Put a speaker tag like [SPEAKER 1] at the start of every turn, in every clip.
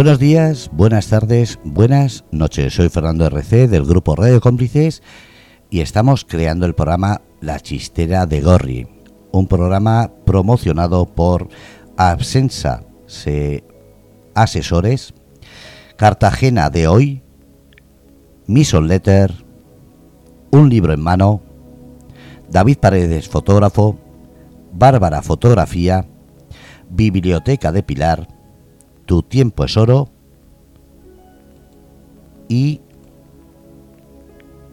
[SPEAKER 1] Buenos días, buenas tardes, buenas noches. Soy Fernando RC del grupo Radio Cómplices y estamos creando el programa La Chistera de Gorri, un programa promocionado por Absensa Asesores, Cartagena de hoy, Mission Letter, Un libro en mano, David Paredes Fotógrafo, Bárbara Fotografía, Biblioteca de Pilar, Tu tiempo es oro y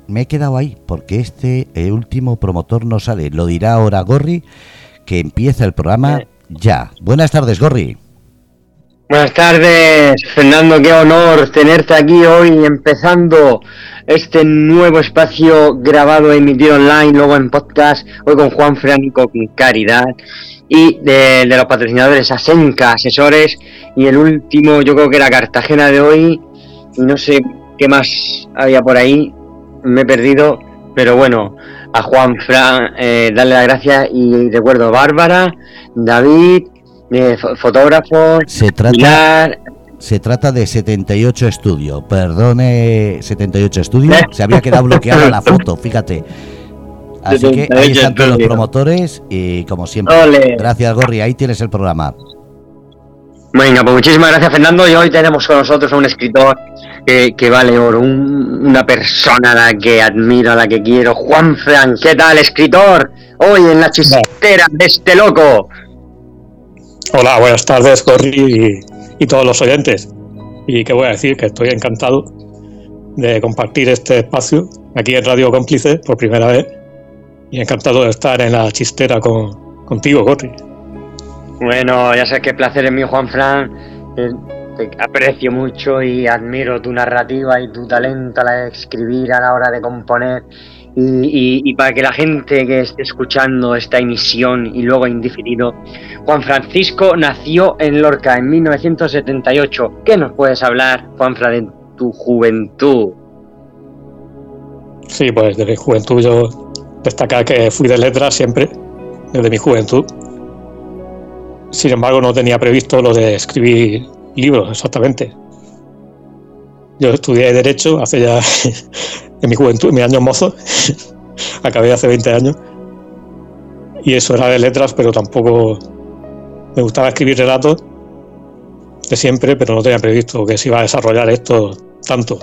[SPEAKER 1] me he quedado ahí porque este último promotor no sale. Lo dirá ahora Gorri, que empieza el programa ya. Buenas tardes, Gorri.
[SPEAKER 2] Buenas tardes, Fernando. Qué honor tenerte aquí hoy empezando este nuevo espacio grabado, emitido online, luego en podcast, hoy con Juan Franco, con Caridad y de, los patrocinadores Asenca, asesores y el último yo creo que era Cartagena de hoy y no sé qué más había por ahí, me he perdido, pero bueno, a Juan Fran eh, darle las gracias y recuerdo Bárbara, David, eh, fotógrafo,
[SPEAKER 1] se trata, se trata de 78 Estudio, perdone 78 Estudio, se había quedado bloqueada la foto, fíjate. Así que ahí están todos los promotores y como siempre, gracias Gorri, ahí tienes el programa.
[SPEAKER 2] Venga, pues muchísimas gracias Fernando y hoy tenemos con nosotros a un escritor que, vale oro, una persona a la que admiro, a la que quiero, Juan Fran, ¿qué tal escritor? Hoy en la chistera de este loco.
[SPEAKER 3] Hola, buenas tardes Gorri y, todos los oyentes. Y que voy a decir que estoy encantado de compartir este espacio aquí en Radio Cómplice por primera vez y encantado de estar en la chistera con, contigo, Gorri.
[SPEAKER 2] Bueno, ya sé qué placer es mío, Juan Fran. Eh, te aprecio mucho y admiro tu narrativa y tu talento a la de escribir, a la hora de componer. Y, para que la gente que esté escuchando esta emisión y luego indiferido, Juan Francisco nació en Lorca en 1978. ¿Qué nos puedes hablar, Juan Fran, de tu juventud?
[SPEAKER 3] Sí, pues de mi juventud yo destacar que fui de letras siempre, desde mi juventud. Sin embargo, no tenía previsto lo de escribir libros, exactamente. Yo estudié Derecho hace ya, en mi juventud, en mi año mozo, acabé hace 20 años, y eso era de letras, pero tampoco me gustaba escribir relatos de siempre, pero no tenía previsto que se iba a desarrollar esto tanto.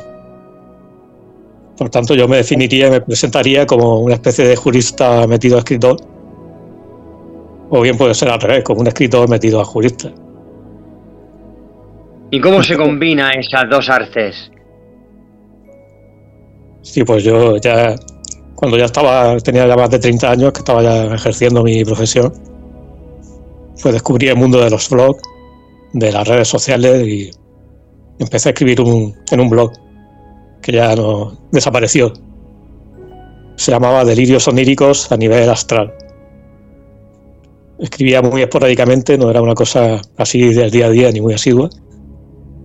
[SPEAKER 3] Por tanto, yo me definiría y me presentaría como una especie de jurista metido a escritor. O bien puede ser al revés, como un escritor metido a jurista.
[SPEAKER 2] ¿Y cómo se combina esas dos artes?
[SPEAKER 3] Sí, pues yo ya, cuando ya estaba, tenía ya más de 30 años, que estaba ya ejerciendo mi profesión, pues descubrí el mundo de los blogs, de las redes sociales y empecé a escribir en un blog que ya no desapareció. Se llamaba Delirios oníricos a nivel astral. Escribía muy esporádicamente, no era una cosa así del día a día ni muy asidua,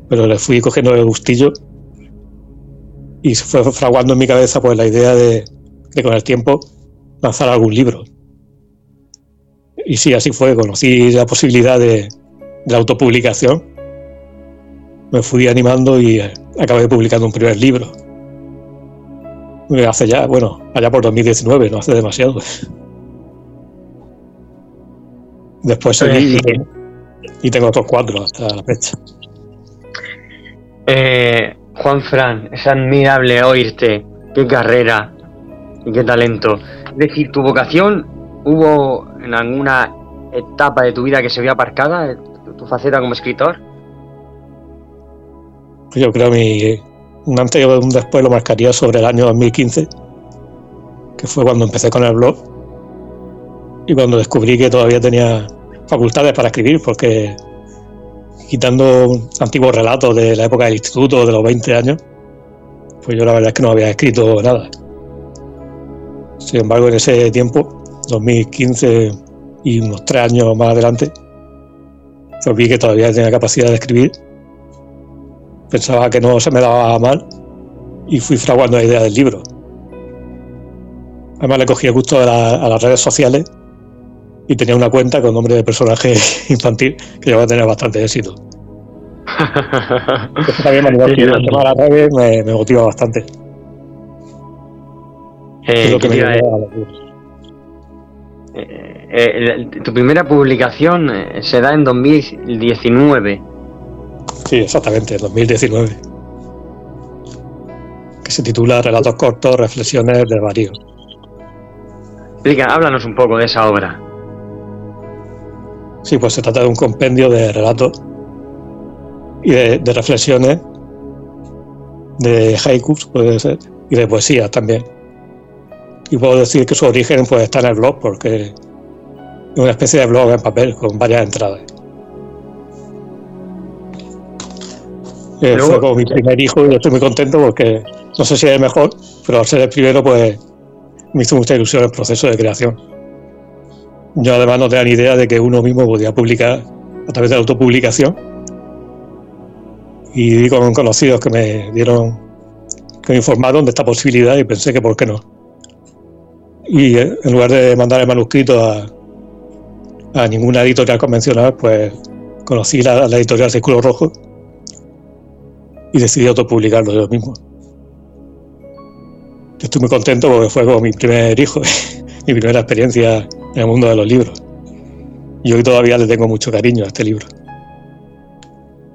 [SPEAKER 3] pero le fui cogiendo el gustillo y se fue fraguando en mi cabeza pues la idea de, con el tiempo lanzar algún libro. Y sí, así fue, conocí la posibilidad de, de la autopublicación me fui animando y eh, acabé publicando un primer libro. Hace ya, bueno, allá por 2019, no hace demasiado. Después seguí y tengo otros cuatro hasta la fecha.
[SPEAKER 2] Eh, Juan Fran, es admirable oírte. Qué carrera y qué talento. Es decir, tu vocación hubo en alguna etapa de tu vida que se vio aparcada, tu faceta como escritor.
[SPEAKER 3] Yo creo que un antes y un después lo marcaría sobre el año 2015, que fue cuando empecé con el blog y cuando descubrí que todavía tenía facultades para escribir, porque quitando antiguos relatos de la época del instituto, de los 20 años, pues yo la verdad es que no había escrito nada. Sin embargo, en ese tiempo, 2015 y unos tres años más adelante, pues vi que todavía tenía capacidad de escribir pensaba que no se me daba mal y fui fraguando la idea del libro. Además le cogí gusto a, las redes sociales y tenía una cuenta con nombre de personaje infantil que iba a tener bastante éxito. también me, me, me motiva bastante.
[SPEAKER 2] Eh, lo que me eh, eh, tu primera publicación se da en 2019.
[SPEAKER 3] Sí, exactamente, en 2019. Que se titula Relatos cortos, reflexiones de varios.
[SPEAKER 2] Explica, háblanos un poco de esa obra.
[SPEAKER 3] Sí, pues se trata de un compendio de relatos y de, reflexiones, de haikus, puede ser, y de poesía también. Y puedo decir que su origen pues, está en el blog, porque es una especie de blog en papel con varias entradas. Eh, fue como mi primer hijo y estoy muy contento porque no sé si es mejor, pero al ser el primero, pues me hizo mucha ilusión el proceso de creación. Yo además no tenía ni idea de que uno mismo podía publicar a través de la autopublicación. Y di con conocidos que me dieron, que me informaron de esta posibilidad y pensé que por qué no. Y eh, en lugar de mandar el manuscrito a, a ninguna editorial convencional, pues conocí la, la editorial Círculo Rojo y decidí autopublicarlo yo mismo. Estoy muy contento porque fue como mi primer hijo, mi primera experiencia en el mundo de los libros. Y hoy todavía le tengo mucho cariño a este libro.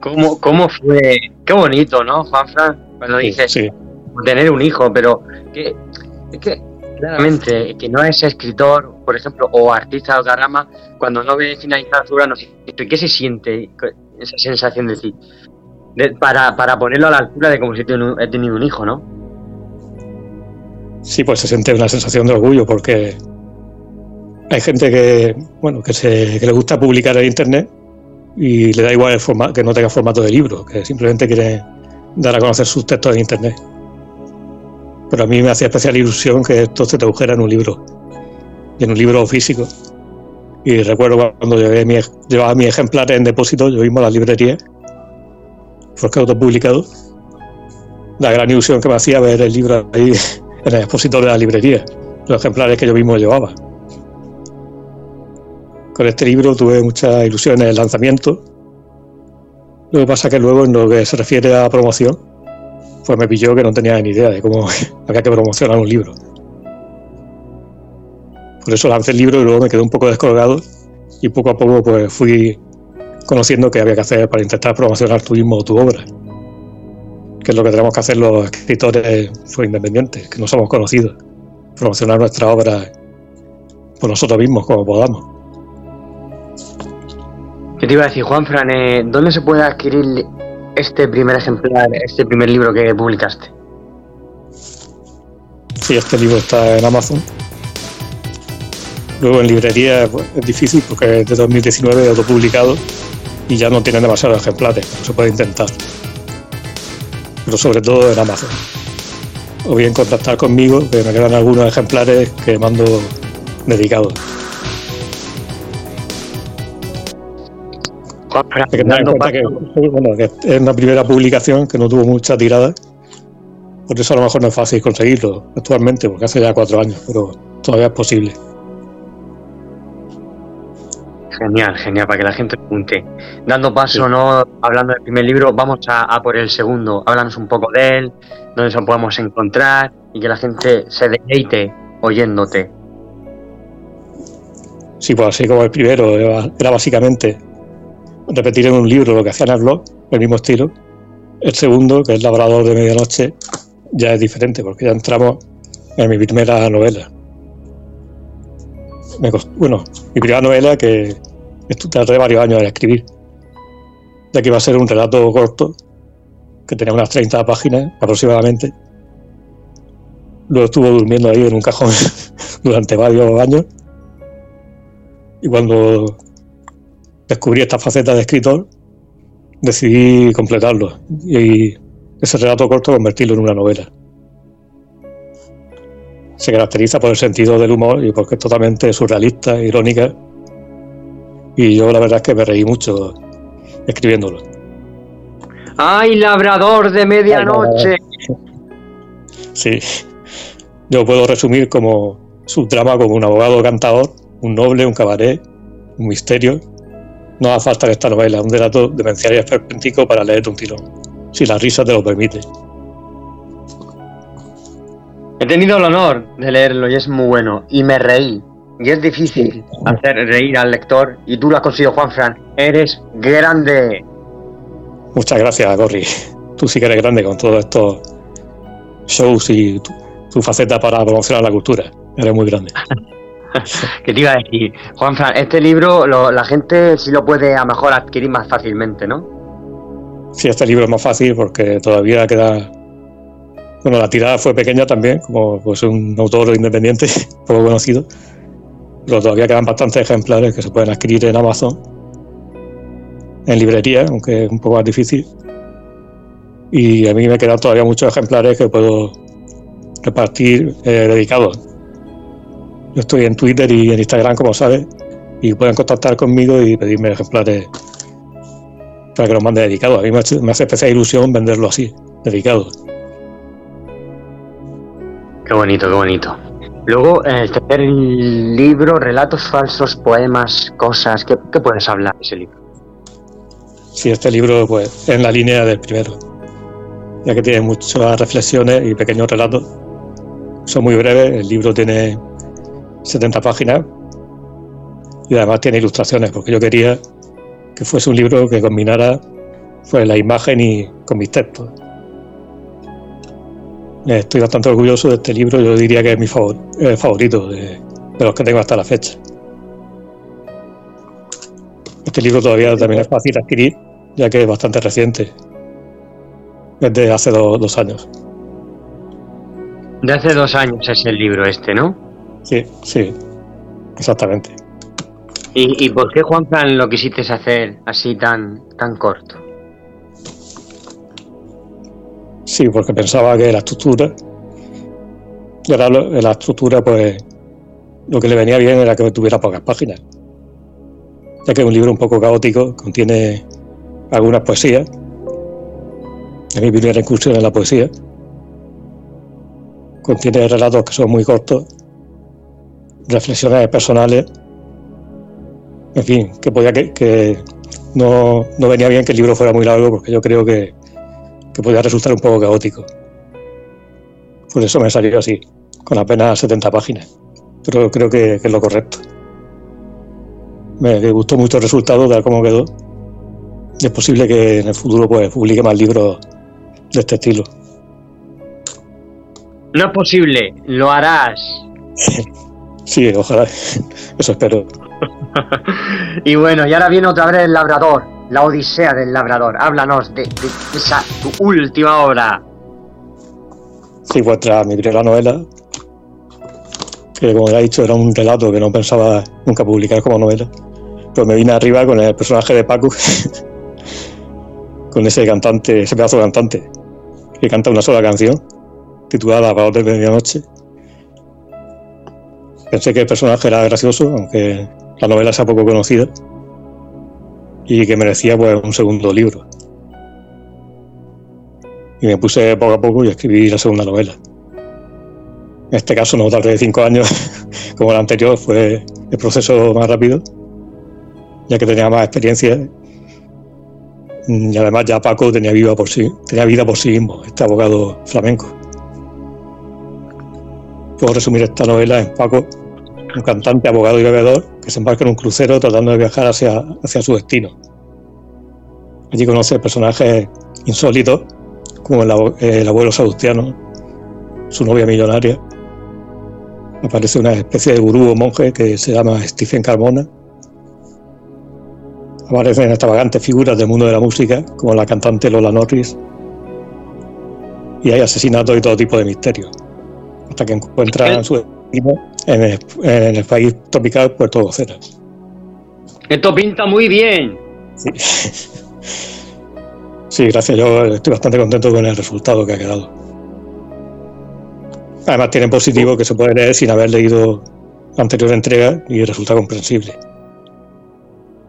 [SPEAKER 2] ¿Cómo, cómo fue? Qué bonito, ¿no, Juanfran? Cuando dices tener un hijo, pero que, es que claramente que no es escritor, por ejemplo, o artista de otra rama, cuando no ve finalizar su obra, no sé, ¿qué se siente esa sensación de decir? para, para ponerlo a la altura de como si he tenido un hijo, ¿no?
[SPEAKER 3] Sí, pues se siente una sensación de orgullo porque hay gente que, bueno, que, se, que le gusta publicar en internet y le da igual el formato, que no tenga formato de libro, que simplemente quiere dar a conocer sus textos en internet. Pero a mí me hacía especial ilusión que esto se tradujera en un libro, en un libro físico. Y recuerdo cuando llevé mi, llevaba mi ejemplar en depósito, yo mismo a la librería, porque autopublicado, la gran ilusión que me hacía ver el libro ahí en el expositor de la librería, los ejemplares que yo mismo llevaba. Con este libro tuve mucha ilusión en el lanzamiento. Lo que pasa que luego en lo que se refiere a promoción, pues me pilló que no tenía ni idea de cómo había que promocionar un libro. Por eso lancé el libro y luego me quedé un poco descolgado y poco a poco pues fui conociendo qué había que hacer para intentar promocionar tu mismo tu obra que es lo que tenemos que hacer los escritores independientes, que no somos conocidos, promocionar nuestra obra por nosotros mismos como podamos.
[SPEAKER 2] ¿Qué te iba a decir, Juan Fran? Eh, ¿Dónde se puede adquirir este primer ejemplar, este primer libro que publicaste?
[SPEAKER 3] Sí, este libro está en Amazon. Luego en librería pues, es difícil porque es de 2019 autopublicado y ya no tienen demasiados ejemplares, se puede intentar pero sobre todo en Amazon. O bien contactar conmigo, que me quedan algunos ejemplares que mando dedicados. Que que, es una primera publicación que no tuvo mucha tirada, por eso a lo mejor no es fácil conseguirlo actualmente, porque hace ya cuatro años, pero todavía es posible.
[SPEAKER 2] Genial, genial, para que la gente pregunte. Dando paso, ¿no? Hablando del primer libro, vamos a, por el segundo. Háblanos un poco de él, dónde nos podemos encontrar y que la gente se deleite oyéndote.
[SPEAKER 3] Sí, pues así como el primero, era, básicamente repetir en un libro lo que hacía en el mismo estilo. El segundo, que es Labrador de Medianoche, ya es diferente, porque ya entramos en mi primera novela bueno, mi primera novela que tardé varios años en escribir, ya que iba a ser un relato corto, que tenía unas 30 páginas aproximadamente. Luego estuvo durmiendo ahí en un cajón durante varios años. Y cuando descubrí esta faceta de escritor, decidí completarlo y ese relato corto convertirlo en una novela se caracteriza por el sentido del humor y porque es totalmente surrealista, irónica. Y yo la verdad es que me reí mucho escribiéndolo.
[SPEAKER 2] ¡Ay, labrador de medianoche!
[SPEAKER 3] Sí. Yo puedo resumir como su trama como un abogado cantador, un noble, un cabaret, un misterio No hace falta que esta novela, un relato demencial y esperpéntico para leer un tirón, si la risa te lo permite.
[SPEAKER 2] He tenido el honor de leerlo y es muy bueno. Y me reí. Y es difícil hacer reír al lector. Y tú lo has conseguido, Juan Fran. Eres grande.
[SPEAKER 3] Muchas gracias, Gorri. Tú sí que eres grande con todos estos shows y tu, faceta para promocionar la cultura. Eres muy grande.
[SPEAKER 2] ¿Qué te iba a decir? Juan Fran, este libro la gente sí lo puede a lo mejor adquirir más fácilmente, ¿no?
[SPEAKER 3] Sí, este libro es más fácil porque todavía queda bueno, la tirada fue pequeña también, como pues, un autor independiente, poco conocido, pero todavía quedan bastantes ejemplares que se pueden adquirir en Amazon, en librería, aunque es un poco más difícil. Y a mí me quedan todavía muchos ejemplares que puedo repartir eh, dedicados. Yo estoy en Twitter y en Instagram, como sabes, y pueden contactar conmigo y pedirme ejemplares para que los mande dedicados. A mí me hace, especial ilusión venderlo así, dedicado.
[SPEAKER 2] Qué bonito, qué bonito. Luego, el tercer libro, relatos falsos, poemas, cosas. ¿Qué, puedes hablar de ese libro?
[SPEAKER 3] Sí, este libro, pues, en la línea del primero, ya que tiene muchas reflexiones y pequeños relatos. Son muy breves, el libro tiene 70 páginas y además tiene ilustraciones, porque yo quería que fuese un libro que combinara pues, la imagen y con mis textos. Estoy bastante orgulloso de este libro, yo diría que es mi eh, favorito de, los que tengo hasta la fecha. Este libro todavía también es fácil de adquirir, ya que es bastante reciente, desde hace dos años.
[SPEAKER 2] De hace dos años es el libro este, ¿no?
[SPEAKER 3] Sí, sí, exactamente.
[SPEAKER 2] ¿Y, por qué, Juan Plan, lo quisiste hacer así tan, tan corto?
[SPEAKER 3] Sí, porque pensaba que la estructura, y ahora la estructura, pues lo que le venía bien era que tuviera pocas páginas, ya que es un libro un poco caótico, contiene algunas poesías, es mi primera incursión en la poesía, contiene relatos que son muy cortos, reflexiones personales, en fin, que podía que, no, no venía bien que el libro fuera muy largo porque yo creo que que podía resultar un poco caótico. Por eso me salió así, con apenas 70 páginas. Pero creo que, es lo correcto. Me, gustó mucho el resultado, tal como quedó. es posible que en el futuro pues, publique más libros de este estilo.
[SPEAKER 2] No es posible, lo harás.
[SPEAKER 3] sí, ojalá. Eso espero.
[SPEAKER 2] y bueno, y ahora viene otra vez el labrador. La Odisea del Labrador. Háblanos de, esa tu última obra.
[SPEAKER 3] Sí, vuestra mi primera novela, que como ya he dicho era un relato que no pensaba nunca publicar como novela. Pero me vine arriba con el personaje de Paco, con ese cantante, ese pedazo de cantante, que canta una sola canción, titulada Valor de Medianoche. Pensé que el personaje era gracioso, aunque la novela sea poco conocida y que merecía pues, un segundo libro. Y me puse poco a poco y escribí la segunda novela. En este caso no tardé cinco años como el anterior, fue el proceso más rápido, ya que tenía más experiencia. Y además ya Paco tenía vida por sí, tenía vida por sí mismo, este abogado flamenco. Puedo resumir esta novela en Paco, un cantante, abogado y bebedor que se embarca en un crucero tratando de viajar hacia, hacia su destino. Allí conoce personajes insólitos como el, abuelo salustiano, su novia millonaria. Aparece una especie de gurú o monje que se llama Stephen Carmona. Aparecen extravagantes figuras del mundo de la música, como la cantante Lola Norris. Y hay asesinatos y todo tipo de misterios. Hasta que encuentran su destino en el, país tropical Puerto Vocera.
[SPEAKER 2] Esto pinta muy bien.
[SPEAKER 3] Sí. gracias. Yo estoy bastante contento con el resultado que ha quedado. Además tiene positivo que se puede leer sin haber leído la anterior entrega y resulta comprensible.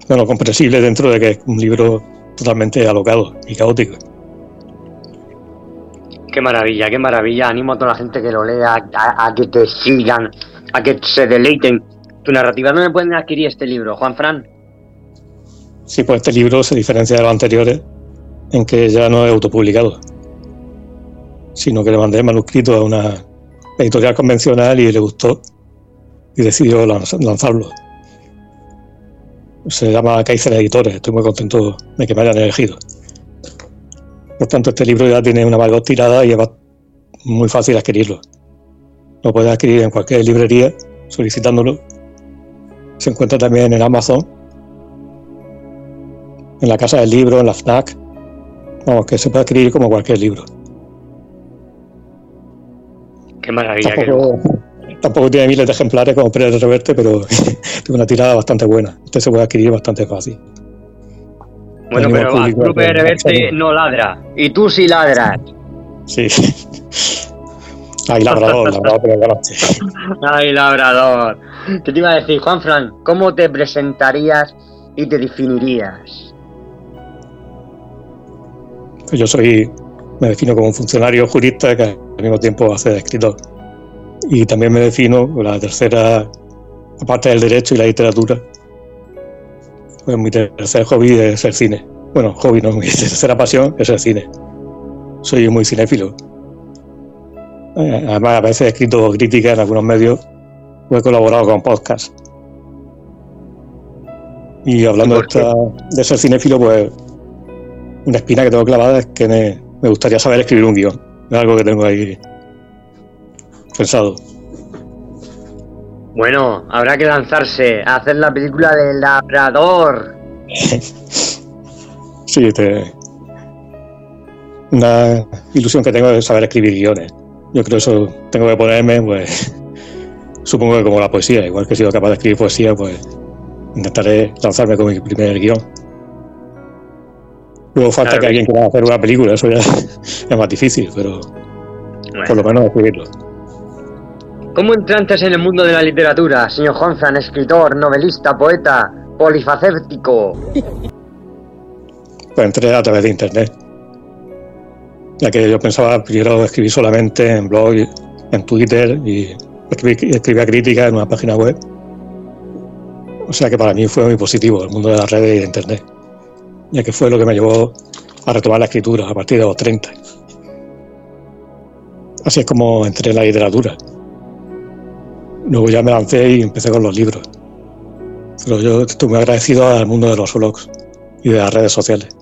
[SPEAKER 3] Bueno, comprensible dentro de que es un libro totalmente alocado y caótico.
[SPEAKER 2] Qué maravilla, qué maravilla. Animo a toda la gente que lo lea a que te sigan a que se deleiten. Tu narrativa, ¿dónde pueden adquirir este libro, Juan Fran?
[SPEAKER 3] Sí, pues este libro se diferencia de los anteriores en que ya no es autopublicado, sino que le mandé el manuscrito a una editorial convencional y le gustó y decidió lanzarlo. Se llama Kaiser Editores, estoy muy contento de que me hayan elegido. Por tanto, este libro ya tiene una valor tirada y es muy fácil adquirirlo. Lo puedes adquirir en cualquier librería solicitándolo. Se encuentra también en Amazon, en la Casa del Libro, en la FNAC. Vamos, que se puede adquirir como cualquier libro.
[SPEAKER 2] Qué maravilla.
[SPEAKER 3] Tampoco, tiene miles de ejemplares como Pérez Reverte, pero tiene una tirada bastante buena. Este se puede adquirir bastante fácil.
[SPEAKER 2] Bueno, pero el Club de Reverte no ladra. Y tú sí ladras.
[SPEAKER 3] Sí. Ay, labrador, labrador,
[SPEAKER 2] Ay, labrador. ¿Qué te iba a decir, Juan Fran? ¿Cómo te presentarías y te definirías?
[SPEAKER 3] Pues yo soy, me defino como un funcionario jurista que al mismo tiempo hace de escritor. Y también me defino la tercera, aparte del derecho y la literatura, pues mi tercer hobby es el cine. Bueno, hobby no, mi tercera pasión es el cine. Soy muy cinéfilo. Eh, además, a veces he escrito críticas en algunos medios o he colaborado con podcasts. Y hablando de, ser cinéfilo, pues una espina que tengo clavada es que me, me gustaría saber escribir un guion. Es algo que tengo ahí pensado.
[SPEAKER 2] Bueno, habrá que lanzarse a hacer la película del labrador.
[SPEAKER 3] sí, te... una ilusión que tengo es saber escribir guiones. Yo creo que eso tengo que ponerme, pues supongo que como la poesía, igual que he sido capaz de escribir poesía, pues intentaré lanzarme con mi primer guion. Luego falta que alguien quiera hacer una película, eso ya es más difícil, pero por lo menos escribirlo.
[SPEAKER 2] ¿Cómo entrantes en el mundo de la literatura, señor Jonzan, escritor, novelista, poeta, polifacético?
[SPEAKER 3] Pues entré a través de internet. Ya que yo pensaba primero escribir solamente en blog, en Twitter y escribía críticas en una página web. O sea que para mí fue muy positivo el mundo de las redes y de internet, ya que fue lo que me llevó a retomar la escritura a partir de los 30. Así es como entré en la literatura. Luego ya me lancé y empecé con los libros. Pero yo estoy muy agradecido al mundo de los blogs y de las redes sociales.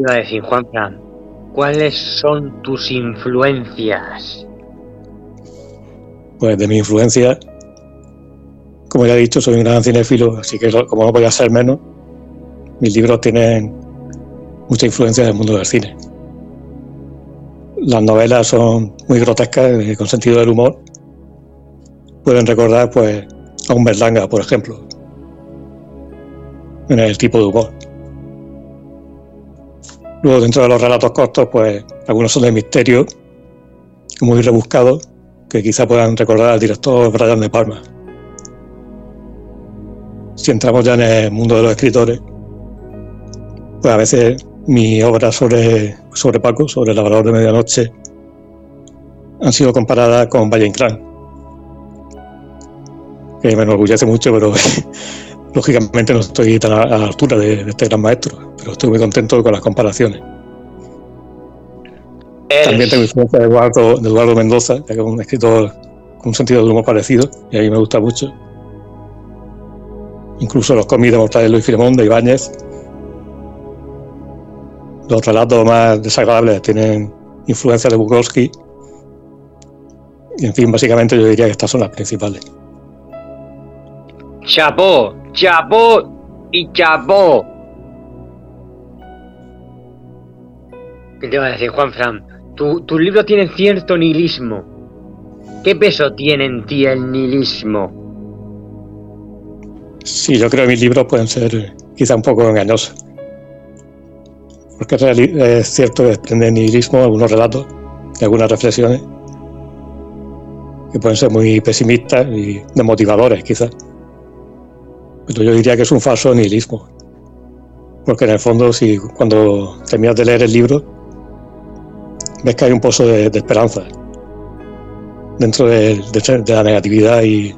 [SPEAKER 2] Iba a decir, Juan ¿Cuáles son tus influencias?
[SPEAKER 3] Pues de mi influencia, como ya he dicho, soy un gran cinéfilo, así que como no podía ser menos, mis libros tienen mucha influencia del mundo del cine. Las novelas son muy grotescas, eh, con sentido del humor. Pueden recordar pues, a un Berlanga, por ejemplo, en el tipo de humor. Luego, dentro de los relatos cortos, pues algunos son de misterio, muy rebuscados, que quizá puedan recordar al director Brian De Palma. Si entramos ya en el mundo de los escritores, pues a veces mi obra sobre, sobre Paco, sobre el labrador de medianoche, han sido comparadas con Valle Inclán, que me enorgullece mucho, pero lógicamente no estoy tan a, la altura de, este gran maestro, pero estoy muy contento con las comparaciones. También tengo influencia de Eduardo, de Eduardo Mendoza, que es un escritor con un sentido de humor parecido, y a mí me gusta mucho. Incluso los cómics de Mortales de Luis Filemón, de Ibáñez, los relatos más desagradables tienen influencia de Bukowski. Y en fin, básicamente yo diría que estas son las principales.
[SPEAKER 2] Chapó, chapó y chapó. ¿Qué te va a decir, Juan Fran? Tu, tus libros tienen cierto nihilismo. ¿Qué peso tiene en ti el nihilismo?
[SPEAKER 3] Sí, yo creo que mis libros pueden ser quizá un poco engañosos porque es cierto que desprende nihilismo algunos relatos y algunas reflexiones que pueden ser muy pesimistas y desmotivadores quizás. Pero yo diría que es un falso nihilismo. Porque en el fondo, si cuando terminas de leer el libro, ves que hay un pozo de, esperanza dentro de, la negatividad y,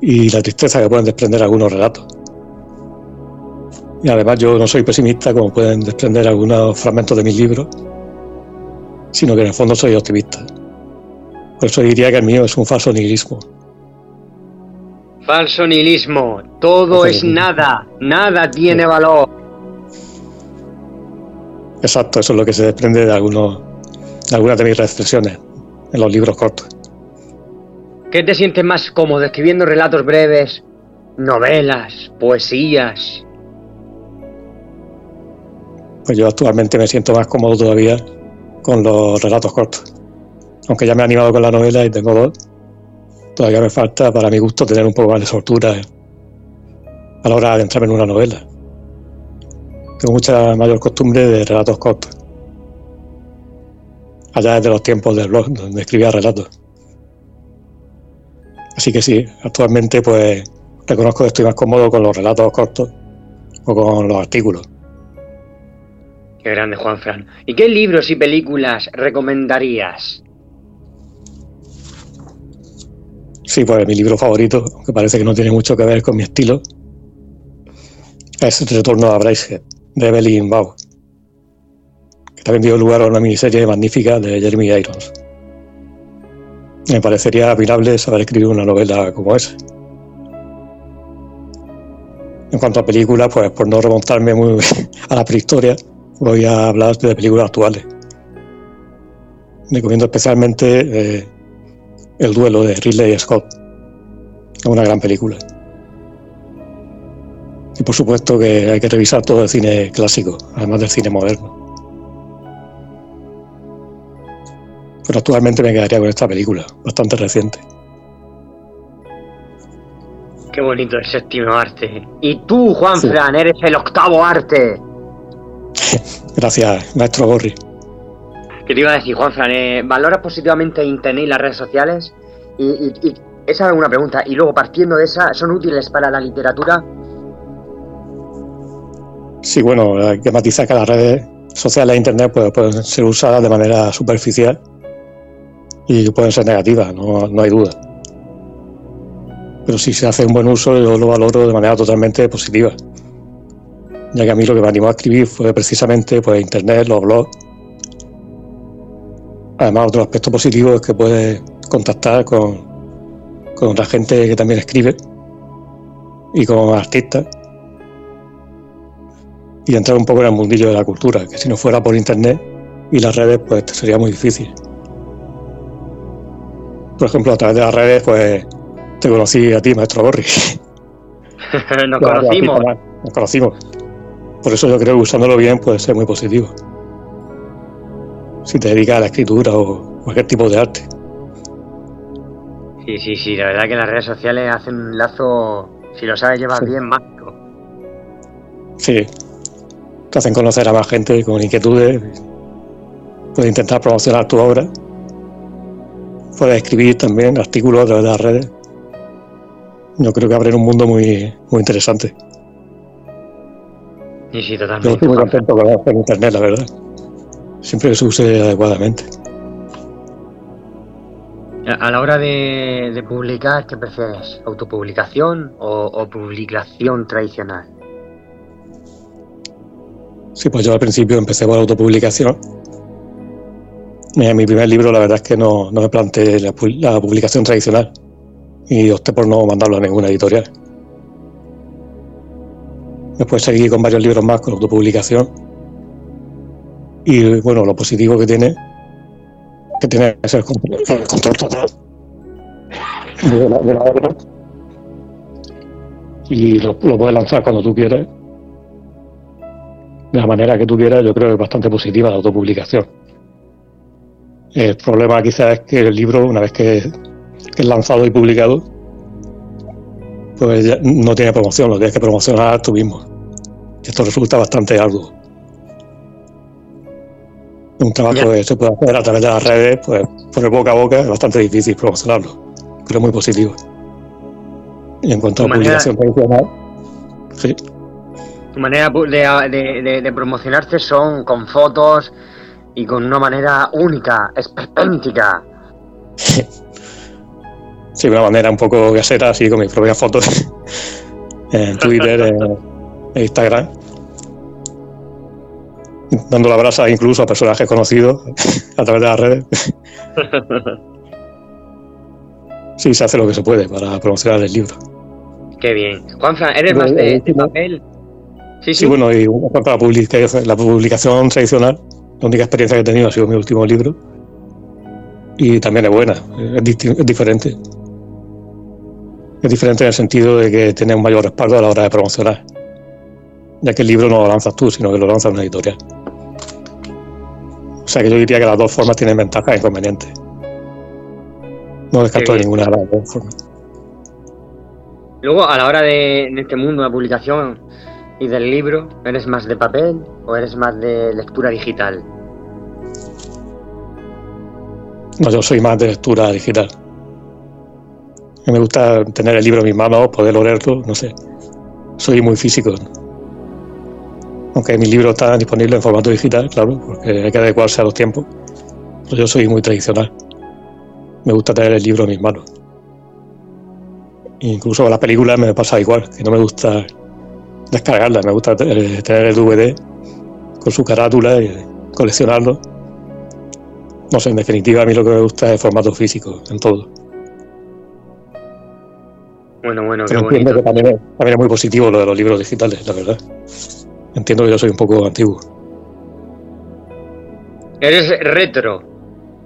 [SPEAKER 3] y la tristeza que pueden desprender algunos relatos. Y además yo no soy pesimista como pueden desprender algunos fragmentos de mis libros, sino que en el fondo soy optimista. Por eso diría que el mío es un falso nihilismo.
[SPEAKER 2] Falso nihilismo, todo es nada, nada tiene valor.
[SPEAKER 3] Exacto, eso es lo que se desprende de, algunos, de algunas de mis reflexiones en los libros cortos.
[SPEAKER 2] ¿Qué te sientes más cómodo escribiendo relatos breves, novelas, poesías?
[SPEAKER 3] Pues yo actualmente me siento más cómodo todavía con los relatos cortos. Aunque ya me he animado con la novela y tengo dos, todavía me falta, para mi gusto, tener un poco más de soltura a la hora de entrarme en una novela. Tengo mucha mayor costumbre de relatos cortos. Allá desde los tiempos del blog, donde escribía relatos. Así que sí, actualmente pues reconozco que estoy más cómodo con los relatos cortos o con los artículos.
[SPEAKER 2] Qué grande, Juan Fran. ¿Y qué libros y películas recomendarías?
[SPEAKER 3] Sí, pues mi libro favorito, que parece que no tiene mucho que ver con mi estilo, es El Retorno a Bracehead, de Evelyn Bau, que también dio lugar a una miniserie magnífica de Jeremy Irons. Me parecería admirable saber escribir una novela como esa. En cuanto a películas, pues por no remontarme muy a la prehistoria, voy a hablar de películas actuales. Recomiendo especialmente eh, El duelo de Ridley Scott. Es una gran película. Y por supuesto que hay que revisar todo el cine clásico, además del cine moderno. Pero actualmente me quedaría con esta película, bastante reciente.
[SPEAKER 2] Qué bonito el séptimo arte. Y tú, Juan Fran, eres el octavo arte.
[SPEAKER 3] Gracias, maestro Gorri.
[SPEAKER 2] ¿Qué te iba a decir, Juanfran? Eh, ¿Valoras positivamente Internet y las redes sociales? Y, esa es una pregunta. Y luego, partiendo de esa, ¿son útiles para la literatura?
[SPEAKER 3] Sí, bueno, hay que matizar que las redes sociales e Internet pues, pueden ser usadas de manera superficial y pueden ser negativas, no, no hay duda. Pero si se hace un buen uso, yo lo valoro de manera totalmente positiva ya que a mí lo que me animó a escribir fue precisamente pues, Internet, los blogs. Además, otro aspecto positivo es que puedes contactar con, con otra gente que también escribe y con artistas y entrar un poco en el mundillo de la cultura, que si no fuera por Internet y las redes, pues sería muy difícil. Por ejemplo, a través de las redes, pues te conocí a ti, maestro Borri.
[SPEAKER 2] nos conocimos.
[SPEAKER 3] Nos conocimos. Por eso yo creo que usándolo bien puede ser muy positivo. Si te dedicas a la escritura o cualquier tipo de arte.
[SPEAKER 2] Sí, sí, sí, la verdad que las redes sociales hacen un lazo, si lo sabes llevar bien, mágico.
[SPEAKER 3] Sí, te hacen conocer a más gente con inquietudes. Puedes intentar promocionar tu obra. Puedes escribir también artículos a través de las redes. Yo creo que abren un mundo muy, muy interesante.
[SPEAKER 2] Sí, sí, totalmente.
[SPEAKER 3] Yo estoy muy contento con Internet, la verdad. Siempre que se use adecuadamente.
[SPEAKER 2] A la hora de, publicar, ¿qué prefieres? ¿Autopublicación o, publicación tradicional?
[SPEAKER 3] Sí, pues yo al principio empecé por autopublicación. En mi primer libro, la verdad es que no, me planteé la, la publicación tradicional y opté por no mandarlo a ninguna editorial. Después seguí con varios libros más con autopublicación. Y bueno, lo positivo que tiene, que tiene que ser el control total de la, obra. Y lo, puedes lanzar cuando tú quieras. De la manera que tú quieras, yo creo que es bastante positiva la autopublicación. El problema quizás es que el libro, una vez que, es lanzado y publicado, pues no tiene promoción, lo tienes que promocionar tú mismo. Esto resulta bastante arduo. Un trabajo que se puede hacer a través de las redes, pues por el boca a boca es bastante difícil promocionarlo, pero es muy positivo. Y en cuanto a publicación tradicional, sí.
[SPEAKER 2] Tu manera de, de, promocionarse son con fotos y con una manera única, esperpéntica.
[SPEAKER 3] Sí, de una manera un poco casera, así con mis propias fotos en Twitter, en Instagram. Dando la brasa incluso a personajes conocidos a través de las redes. Sí, se hace lo que se puede para promocionar el libro.
[SPEAKER 2] Qué bien. Juanfran, ¿eres más de, papel?
[SPEAKER 3] Sí, sí. bueno, y publicación, la publicación tradicional, la única experiencia que he tenido ha sido mi último libro. Y también es buena, es, diferente. Es diferente en el sentido de que tiene un mayor respaldo a la hora de promocionar. Ya que el libro no lo lanzas tú, sino que lo lanza una editorial. O sea que yo diría que las dos formas tienen ventajas e inconvenientes. No descarto de ninguna de las dos formas.
[SPEAKER 2] Luego, a la hora de en este mundo de la publicación y del libro, ¿eres más de papel o eres más de lectura digital?
[SPEAKER 3] No, yo soy más de lectura digital. Me gusta tener el libro en mis manos, poder leerlo, no sé. Soy muy físico. Aunque mis libros están disponibles en formato digital, claro, porque hay que adecuarse a los tiempos. Pero yo soy muy tradicional. Me gusta tener el libro en mis manos. Incluso con las películas me pasa igual, que no me gusta descargarlas, me gusta tener el DVD con su carátula y coleccionarlo. No sé, en definitiva a mí lo que me gusta es el formato físico, en todo.
[SPEAKER 2] Bueno, bueno, qué bonito.
[SPEAKER 3] Que también, es, muy positivo lo de los libros digitales, la verdad. Entiendo que yo soy un poco antiguo.
[SPEAKER 2] Eres retro.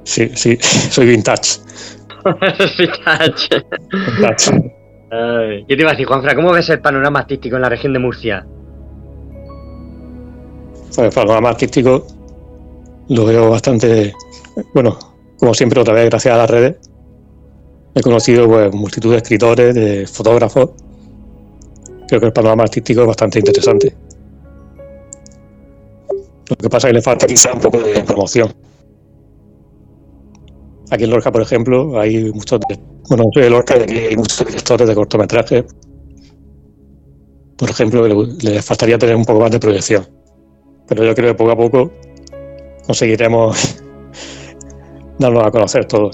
[SPEAKER 3] Sí, sí, soy vintage.
[SPEAKER 2] vintage. vintage. ¿Qué te iba a decir, Juanfra? ¿Cómo ves el panorama artístico en la región de Murcia?
[SPEAKER 3] Pues el panorama artístico lo veo bastante, bueno, como siempre otra vez gracias a las redes. He conocido pues, multitud de escritores, de fotógrafos. Creo que el panorama artístico es bastante interesante. Lo que pasa es que le falta quizá un poco de promoción. Aquí en Lorca, por ejemplo, hay muchos bueno, soy de Lorca y aquí hay muchos directores de cortometrajes. Por ejemplo, les faltaría tener un poco más de proyección. Pero yo creo que poco a poco conseguiremos darnos a conocer todo.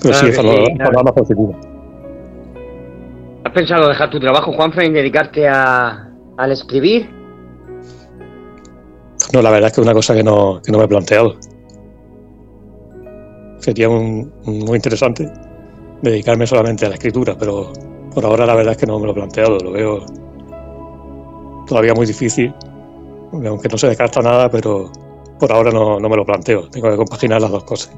[SPEAKER 3] Pero sí, es más positivo.
[SPEAKER 2] ¿Has pensado dejar tu trabajo, Juanfe, y dedicarte a, al escribir?
[SPEAKER 3] No, la verdad es que es una cosa que no, que no me he planteado. Sería muy interesante dedicarme solamente a la escritura, pero por ahora la verdad es que no me lo he planteado, lo veo todavía muy difícil, aunque no se descarta nada, pero por ahora no, me lo planteo, tengo que compaginar las dos cosas.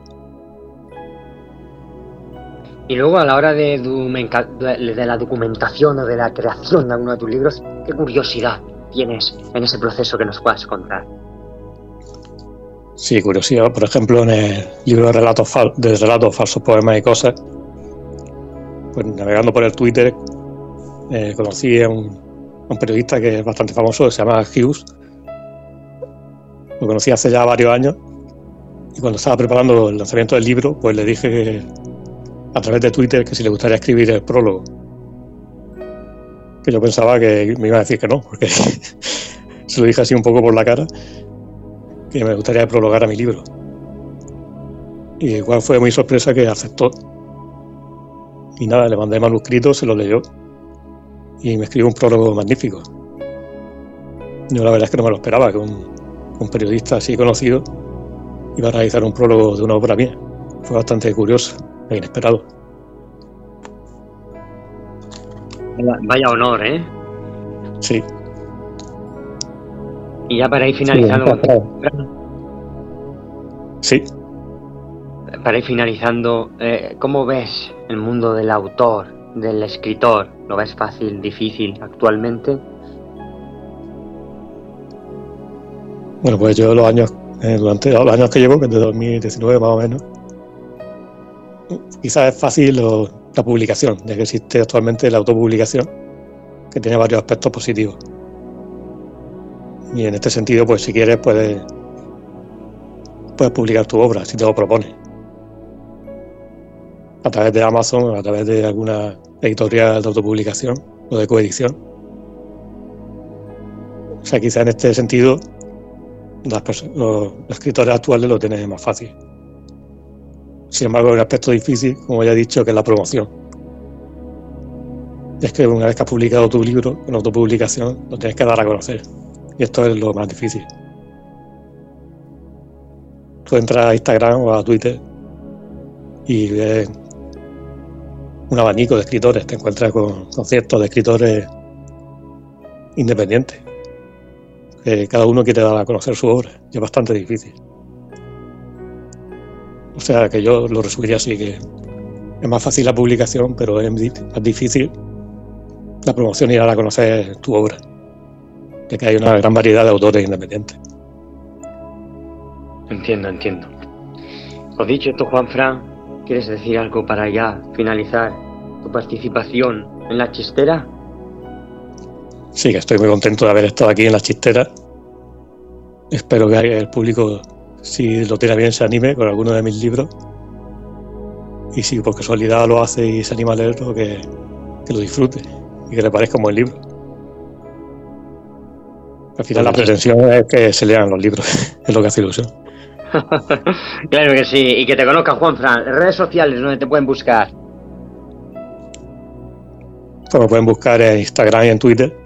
[SPEAKER 2] Y luego a la hora de, de la documentación o de la creación de alguno de tus libros, ¿qué curiosidad tienes en ese proceso que nos puedas contar?
[SPEAKER 3] Sí, curiosidad. Por ejemplo, en el libro de relatos, de relatos falsos, poemas y cosas, pues navegando por el Twitter, eh, conocí a un, periodista que es bastante famoso, que se llama Hughes. Lo conocí hace ya varios años y cuando estaba preparando el lanzamiento del libro, pues le dije a través de Twitter que si le gustaría escribir el prólogo. Que yo pensaba que me iba a decir que no, porque se lo dije así un poco por la cara que me gustaría prologar a mi libro. Y igual fue muy sorpresa que aceptó. Y nada, le mandé manuscrito, se lo leyó y me escribió un prólogo magnífico. Yo la verdad es que no me lo esperaba, que un, periodista así conocido iba a realizar un prólogo de una obra mía. Fue bastante curioso e inesperado.
[SPEAKER 2] Vaya honor, ¿eh?
[SPEAKER 3] Sí,
[SPEAKER 2] y ya para ir finalizando.
[SPEAKER 3] Sí.
[SPEAKER 2] Para ir finalizando, eh, ¿cómo ves el mundo del autor, del escritor? ¿Lo ves fácil, difícil actualmente?
[SPEAKER 3] Bueno, pues yo los años, eh, durante los años que llevo, que es de 2019 más o menos, quizás es fácil la publicación, ya que existe actualmente la autopublicación, que tiene varios aspectos positivos. Y en este sentido, pues si quieres, puedes, puedes publicar tu obra, si te lo propones. A través de Amazon, a través de alguna editorial de autopublicación o de coedición. O sea, quizá en este sentido, los escritores actuales lo tienen más fácil. Sin embargo, hay un aspecto difícil, como ya he dicho, que es la promoción. Es que una vez que has publicado tu libro, en autopublicación, lo tienes que dar a conocer. Y esto es lo más difícil. Tú entras a Instagram o a Twitter y ves un abanico de escritores, te encuentras con, conciertos de escritores independientes. Cada uno quiere dar a conocer su obra y es bastante difícil. O sea que yo lo resumiría así, que es más fácil la publicación, pero es más difícil la promoción y dar a conocer tu obra, de que hay una gran variedad de autores independientes.
[SPEAKER 2] Entiendo, entiendo. Os dicho esto, Juan Fran, ¿quieres decir algo para ya finalizar tu participación en la chistera?
[SPEAKER 3] Sí, que estoy muy contento de haber estado aquí en la chistera. Espero que el público si lo tiene bien, se anime con alguno de mis libros. Y si por casualidad lo hace y se anima a leerlo, que, que lo disfrute y que le parezca un buen libro. Al final la pretensión es que se lean los libros, es lo que hace ilusión.
[SPEAKER 2] claro que sí, y que te conozca Juan Fran, redes sociales donde te pueden buscar.
[SPEAKER 3] Pues me pueden buscar en Instagram y en Twitter.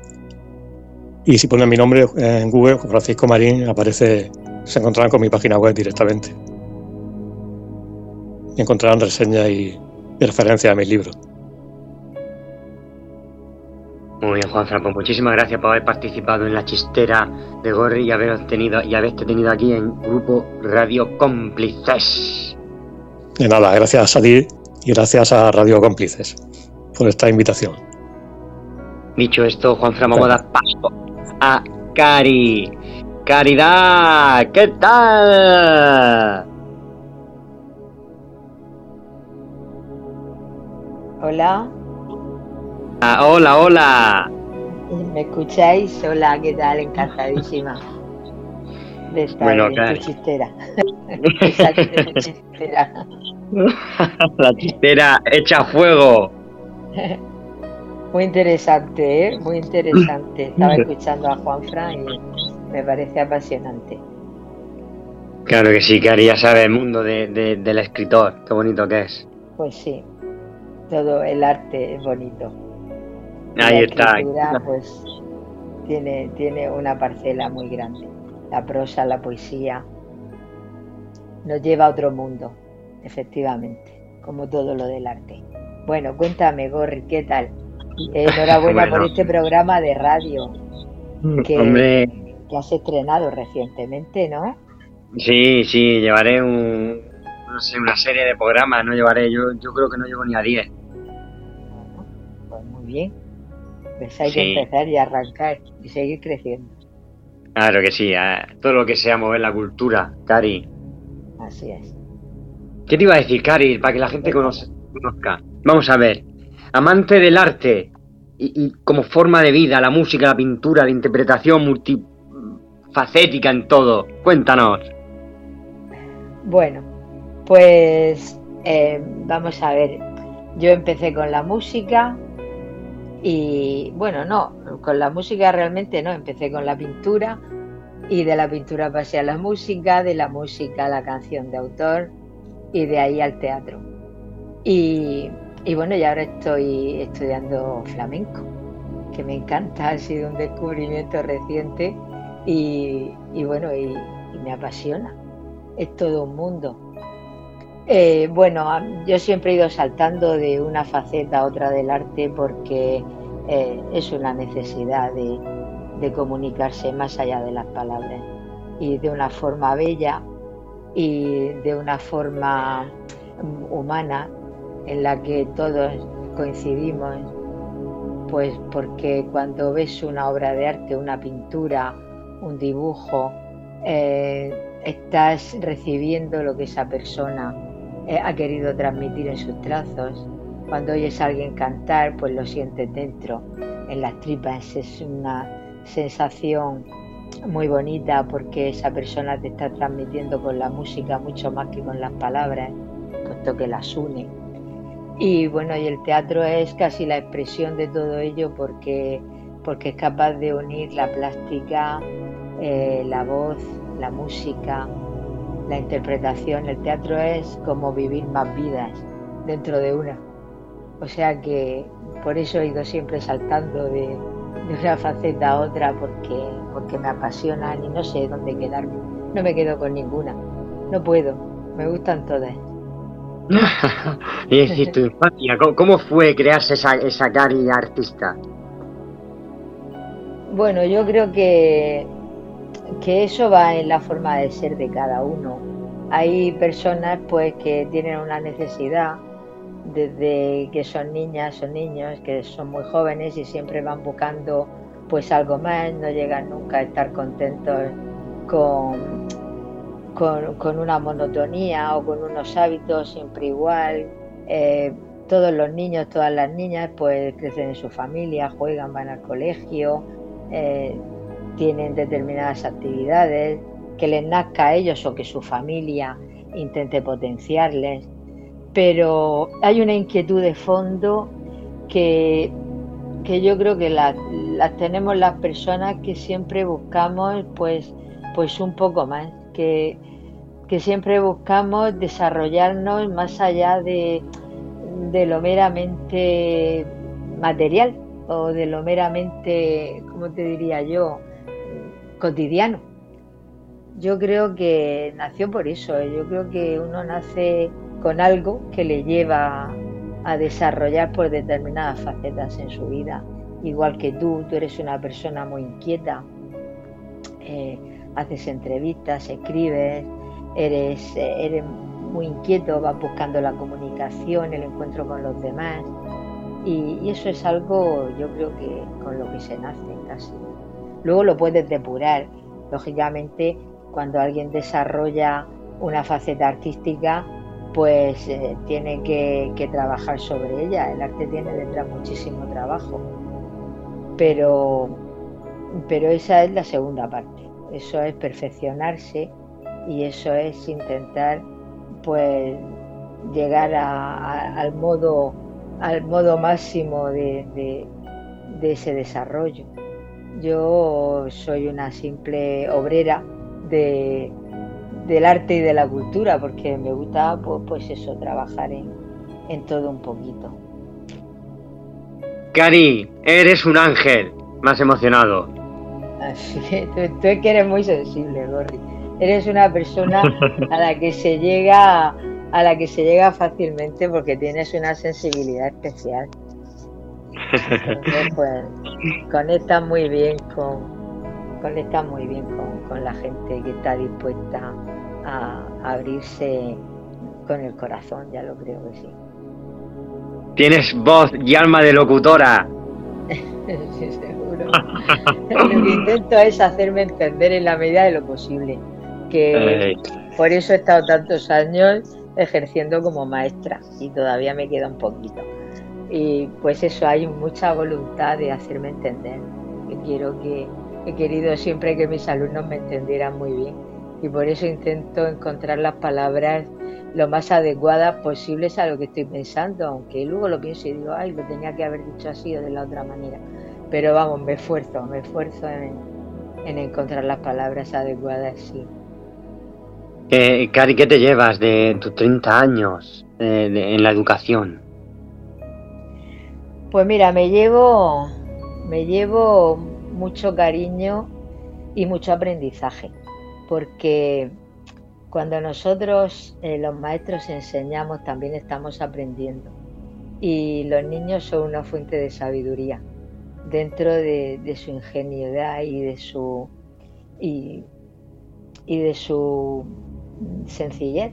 [SPEAKER 3] Y si ponen mi nombre en Google, Francisco Marín, aparece se encontrarán con mi página web directamente. Y encontrarán reseñas y, referencias a mis libros.
[SPEAKER 2] Muy bien, Juan Franco, muchísimas gracias por haber participado en la chistera de Gorri y haber tenido y haberte tenido aquí en Grupo Radio Cómplices.
[SPEAKER 3] De nada, gracias a ti y gracias a Radio Cómplices por esta invitación.
[SPEAKER 2] Dicho esto, Juan Fran, vamos a dar paso a Cari. Caridad, ¿qué tal?
[SPEAKER 4] Hola.
[SPEAKER 2] Ah, hola, hola.
[SPEAKER 4] ¿Me escucháis? Hola, ¿qué tal? Encantadísima de estar bueno, en tu chistera.
[SPEAKER 2] La chistera hecha fuego.
[SPEAKER 4] Muy interesante, ¿eh? Muy interesante. Estaba escuchando a Juan Fran y me parece apasionante.
[SPEAKER 2] Claro que sí, Cari, ya sabe el mundo del escritor, qué bonito que es.
[SPEAKER 4] Pues sí, todo el arte es bonito.
[SPEAKER 2] Ahí está.
[SPEAKER 4] pues tiene, tiene una parcela muy grande. La prosa, la poesía, nos lleva a otro mundo, efectivamente, como todo lo del arte. Bueno, cuéntame, Gorri, ¿qué tal? Enhorabuena por este programa de radio.
[SPEAKER 2] Que, Hombre,
[SPEAKER 4] que has estrenado recientemente, ¿no?
[SPEAKER 2] Sí, sí, llevaré un, no sé, una serie de programas, no llevaré, yo, yo creo que no llevo ni a 10.
[SPEAKER 4] pues muy bien. Pues hay que empezar y arrancar y seguir creciendo.
[SPEAKER 2] Claro que sí, todo lo que sea mover la cultura, Cari.
[SPEAKER 4] Así es.
[SPEAKER 2] ¿Qué te iba a decir, Cari, para que la gente conozca? Vamos a ver, amante del arte y, y, como forma de vida, la música, la pintura, la interpretación multi, facética en todo. Cuéntanos.
[SPEAKER 4] Bueno, pues eh, vamos a ver. Yo empecé con la música y bueno, no, con la música realmente no, empecé con la pintura y de la pintura pasé a la música, de la música a la canción de autor y de ahí al teatro. Y, y bueno, y ahora estoy estudiando flamenco, que me encanta, ha sido un descubrimiento reciente y, bueno, y, me apasiona. Es todo un mundo. Eh, bueno, yo siempre he ido saltando de una faceta a otra del arte porque eh, es una necesidad de, de comunicarse más allá de las palabras y de una forma bella y de una forma humana en la que todos coincidimos, pues porque cuando ves una obra de arte, una pintura, un dibujo, eh, estás recibiendo lo que esa persona eh, ha querido transmitir en sus trazos. Cuando oyes a alguien cantar, pues lo sientes dentro, en las tripas. Es una sensación muy bonita porque esa persona te está transmitiendo con la música mucho más que con las palabras, puesto que las une. Y bueno, y el teatro es casi la expresión de todo ello porque, porque es capaz de unir la plástica, eh, la voz, la música la interpretación, el teatro es como vivir más vidas dentro de una. O sea que por eso he ido siempre saltando de, una faceta a otra porque, porque me apasionan y no sé dónde quedarme. No me quedo con ninguna. No puedo. Me gustan todas.
[SPEAKER 2] y decir, tu infancia, ¿cómo fue crearse esa, esa cari artista?
[SPEAKER 4] Bueno, yo creo que, que eso va en la forma de ser de cada uno. Hay personas pues que tienen una necesidad desde que son niñas o niños, que son muy jóvenes y siempre van buscando pues algo más, no llegan nunca a estar contentos con, con, una monotonía o con unos hábitos siempre igual. Eh, todos los niños, todas las niñas pues crecen en su familia, juegan, van al colegio, eh, tienen determinadas actividades, que les nazca a ellos o que su familia intente potenciarles pero hay una inquietud de fondo que, yo creo que las tenemos las personas que siempre buscamos pues, pues un poco más, que, siempre buscamos desarrollarnos más allá de, de lo meramente material o de lo meramente, ¿cómo te diría yo?, cotidiano. Yo creo que nació por eso, yo creo que uno nace con algo que le lleva a desarrollar por determinadas facetas en su vida. Igual que tú, tú eres una persona muy inquieta, eh, haces entrevistas, escribes, eres, eh, eres muy inquieto, vas buscando la comunicación, el encuentro con los demás. Y, eso es algo, yo creo que con lo que se nace casi. Luego lo puedes depurar. Lógicamente, cuando alguien desarrolla una faceta artística, pues eh, tiene que, trabajar sobre ella. El arte tiene detrás muchísimo trabajo. Pero, pero esa es la segunda parte. Eso es perfeccionarse y eso es intentar pues llegar al modo al modo máximo de ese desarrollo. Yo soy una simple obrera de, del arte y de la cultura, porque me gusta pues, pues eso, trabajar en, todo un poquito.
[SPEAKER 2] Cari, eres un ángel, más emocionado.
[SPEAKER 4] Así, tú, tú es que eres muy sensible, Gorri. Eres una persona a la que se llega a la que se llega fácilmente porque tienes una sensibilidad especial. Entonces, pues conectas muy bien con conectas muy bien con, con la gente que está dispuesta a, abrirse con el corazón, ya lo creo que sí.
[SPEAKER 2] Tienes voz y alma de locutora.
[SPEAKER 4] sí, seguro. lo que intento es hacerme entender en la medida de lo posible. Que por eso he estado tantos años ejerciendo como maestra y todavía me queda un poquito. Y pues eso, hay mucha voluntad de hacerme entender. Yo quiero que he querido siempre que mis alumnos me entendieran muy bien y por eso intento encontrar las palabras lo más adecuadas posibles a lo que estoy pensando, aunque luego lo pienso y digo, ay, lo tenía que haber dicho así o de la otra manera. Pero vamos, me esfuerzo, me esfuerzo en, encontrar las palabras adecuadas, sí.
[SPEAKER 2] Eh, Cari, ¿qué te llevas de tus 30 años eh, en la educación?
[SPEAKER 4] Pues mira, me llevo, me llevo mucho cariño y mucho aprendizaje porque cuando nosotros eh, los maestros enseñamos también estamos aprendiendo. Y los niños son una fuente de sabiduría dentro de, su ingenuidad y de su y, de su sencillez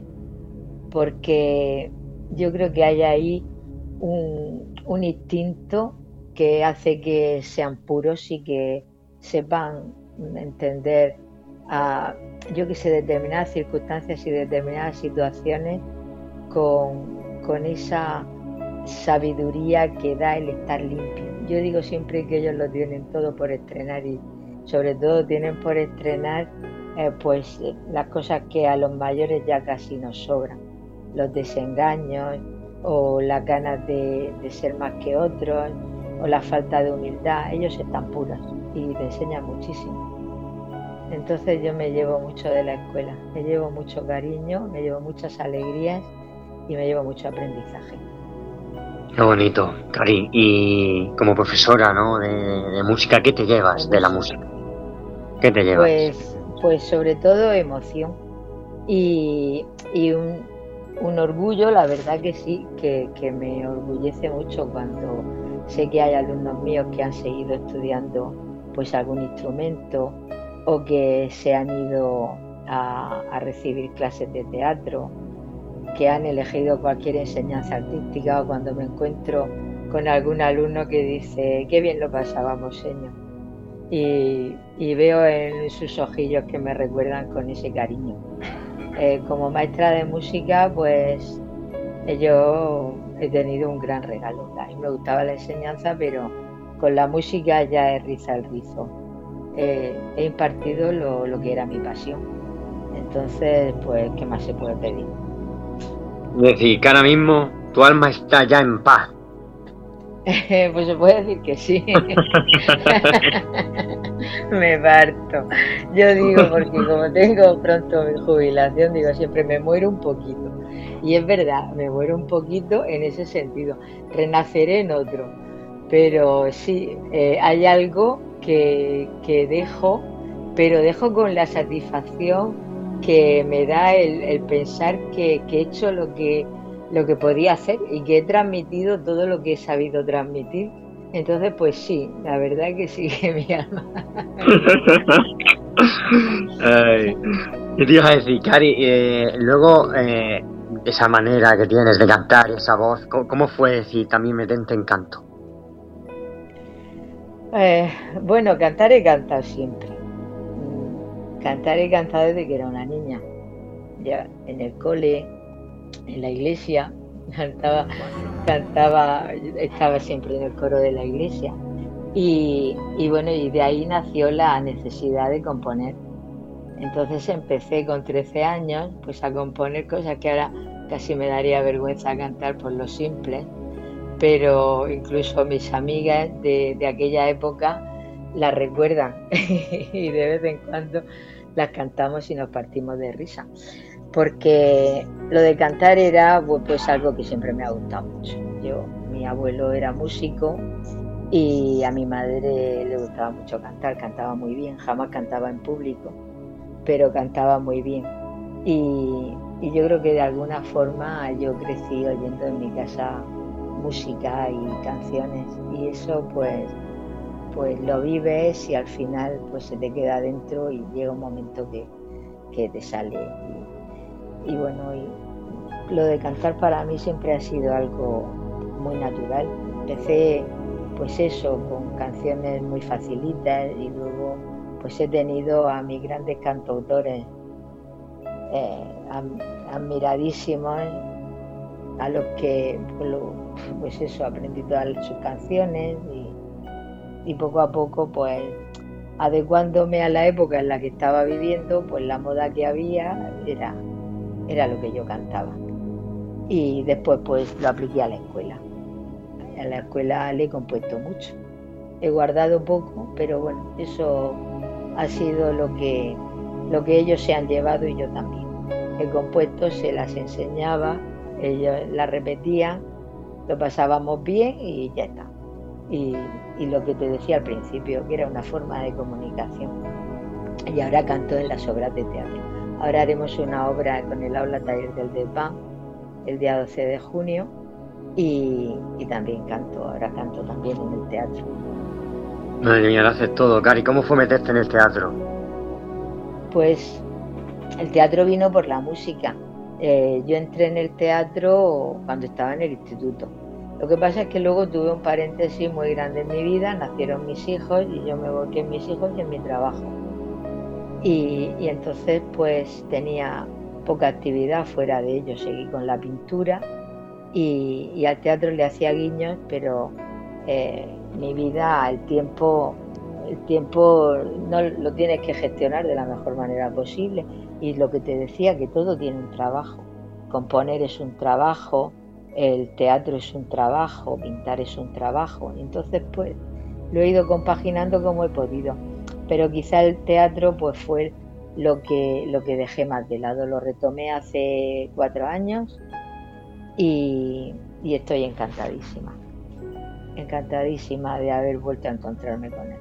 [SPEAKER 4] porque yo creo que hay ahí un, un instinto que hace que sean puros y que sepan entender a, yo que sé, determinadas circunstancias y determinadas situaciones con, esa sabiduría que da el estar limpio. Yo digo siempre que ellos lo tienen todo por estrenar y sobre todo tienen por estrenar eh, pues las cosas que a los mayores ya casi nos sobran, los desengaños o las ganas de, de ser más que otros o la falta de humildad. Ellos están puros y te enseñan muchísimo. Entonces yo me llevo mucho de la escuela, me llevo mucho cariño, me llevo muchas alegrías y me llevo mucho aprendizaje.
[SPEAKER 2] Qué bonito, Cari. Y como profesora ¿no? de, música, ¿qué te llevas de la música? ¿Qué te llevas?
[SPEAKER 4] Pues, pues sobre todo emoción y, un, orgullo, la verdad que sí, que, me orgullece mucho cuando sé que hay alumnos míos que han seguido estudiando pues algún instrumento o que se han ido a, recibir clases de teatro, que han elegido cualquier enseñanza artística o cuando me encuentro con algún alumno que dice, qué bien lo pasábamos, señor. Y, veo en sus ojillos que me recuerdan con ese cariño. Eh, como maestra de música, pues yo he tenido un gran regalo. A mí me gustaba la enseñanza, pero con la música ya es riza el rizo. Eh, he impartido lo, que era mi pasión. Entonces, pues, ¿qué más se puede pedir?
[SPEAKER 2] Es decir, que ahora mismo tu alma está ya en paz.
[SPEAKER 4] pues se puede decir que sí. me parto. Yo digo, porque como tengo pronto mi jubilación, digo, siempre me muero un poquito. Y es verdad, me muero un poquito en ese sentido. Renaceré en otro. Pero sí, eh, hay algo que, dejo, pero dejo con la satisfacción que me da el, pensar que, he hecho lo que, lo que podía hacer y que he transmitido todo lo que he sabido transmitir. Entonces, pues sí, la verdad que sí que mi alma.
[SPEAKER 2] ¿Qué te iba a decir, Cari? Eh, luego, eh, esa manera que tienes de cantar, esa voz, ¿cómo, fue decir también me en encanto?
[SPEAKER 4] Eh, bueno, cantar he cantado siempre. Mm, cantar he cantado desde que era una niña. Ya en el cole, en la iglesia, cantaba, cantaba, estaba siempre en el coro de la iglesia. Y, y bueno, y de ahí nació la necesidad de componer. Entonces empecé con 13 años pues a componer cosas que ahora casi me daría vergüenza cantar por lo simple pero incluso mis amigas de, aquella época las recuerdan y de vez en cuando las cantamos y nos partimos de risa. Porque lo de cantar era pues, algo que siempre me ha gustado mucho. Yo, mi abuelo era músico y a mi madre le gustaba mucho cantar, cantaba muy bien, jamás cantaba en público, pero cantaba muy bien. Y, yo creo que de alguna forma yo crecí oyendo en mi casa música y canciones y eso pues pues lo vives y al final pues se te queda dentro y llega un momento que, te sale bueno y lo de cantar para mí siempre ha sido algo muy natural. Empecé pues eso con canciones muy facilitas y luego pues he tenido a mis grandes cantautores eh, admiradísimos a los que pues, pues eso, aprendí todas sus canciones y, poco a poco pues adecuándome a la época en la que estaba viviendo, pues la moda que había era, era lo que yo cantaba. Y después pues lo apliqué a la escuela. A la escuela le he compuesto mucho. He guardado poco, pero bueno, eso ha sido lo que, lo que ellos se han llevado y yo también. He compuesto, se las enseñaba ellos la repetían, lo pasábamos bien y ya está. Y, lo que te decía al principio, que era una forma de comunicación. Y ahora canto en las obras de teatro. Ahora haremos una obra con el aula taller del DEPAN el día 12 de junio y, también canto, ahora canto también en el teatro.
[SPEAKER 2] Madre mía, lo haces todo, Cari. ¿Cómo fue meterte en el teatro?
[SPEAKER 4] Pues el teatro vino por la música. Eh, yo entré en el teatro cuando estaba en el instituto. Lo que pasa es que luego tuve un paréntesis muy grande en mi vida, nacieron mis hijos y yo me volqué en mis hijos y en mi trabajo. Y, entonces pues tenía poca actividad fuera de ello, seguí con la pintura y, al teatro le hacía guiños, pero eh, mi vida, el tiempo, el tiempo no lo tienes que gestionar de la mejor manera posible y lo que te decía, que todo tiene un trabajo. Componer es un trabajo, el teatro es un trabajo, pintar es un trabajo. Entonces, pues, lo he ido compaginando como he podido. Pero quizá el teatro pues fue lo que, lo que dejé más de lado. Lo retomé hace cuatro años y, estoy encantadísima. Encantadísima de haber vuelto a encontrarme con él.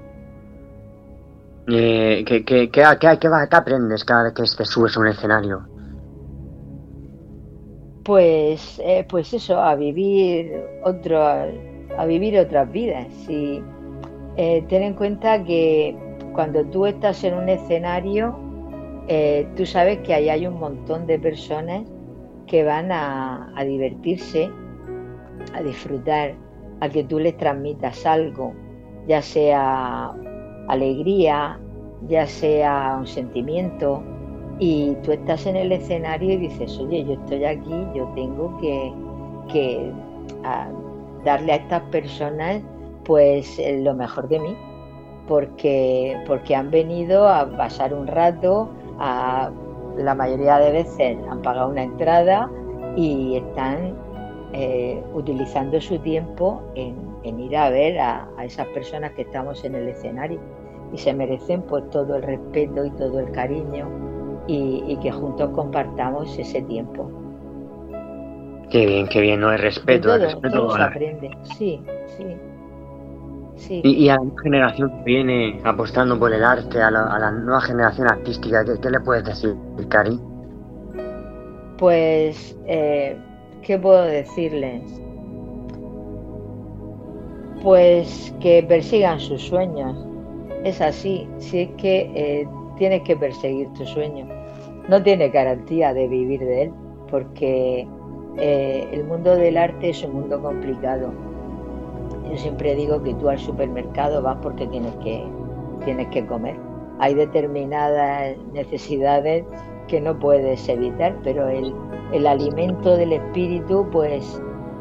[SPEAKER 2] Eh, ¿qué, qué, qué, aprendes cada vez que te subes a un escenario?
[SPEAKER 4] Pues, eh, pues eso, a vivir otro, a vivir otras vidas. Y eh, ten en cuenta que cuando tú estás en un escenario, eh, tú sabes que ahí hay un montón de personas que van a, divertirse, a disfrutar, a que tú les transmitas algo, ya sea alegría, ya sea un sentimiento, y tú estás en el escenario y dices, oye, yo estoy aquí, yo tengo que, darle a estas personas pues lo mejor de mí, porque, porque han venido a pasar un rato, la mayoría de veces han pagado una entrada y están eh, utilizando su tiempo en, ir a ver a, esas personas que estamos en el escenario y se merecen pues todo el respeto y todo el cariño y, que juntos compartamos ese tiempo.
[SPEAKER 2] Qué bien, qué bien, no hay respeto.
[SPEAKER 4] Todo,
[SPEAKER 2] respeto
[SPEAKER 4] se aprende, sí, sí.
[SPEAKER 2] Y, a la generación que viene apostando por el arte, a la, nueva generación artística, ¿qué, le puedes decir, Cari?
[SPEAKER 4] Pues, eh, ¿qué puedo decirles? Pues que persigan sus sueños. Es así, si es que eh, tienes que perseguir tu sueño. No tiene garantía de vivir de él, porque eh, el mundo del arte es un mundo complicado yo siempre digo que tú al supermercado vas porque tienes que, tienes que comer. Hay determinadas necesidades que no puedes evitar, pero el, alimento del espíritu, pues,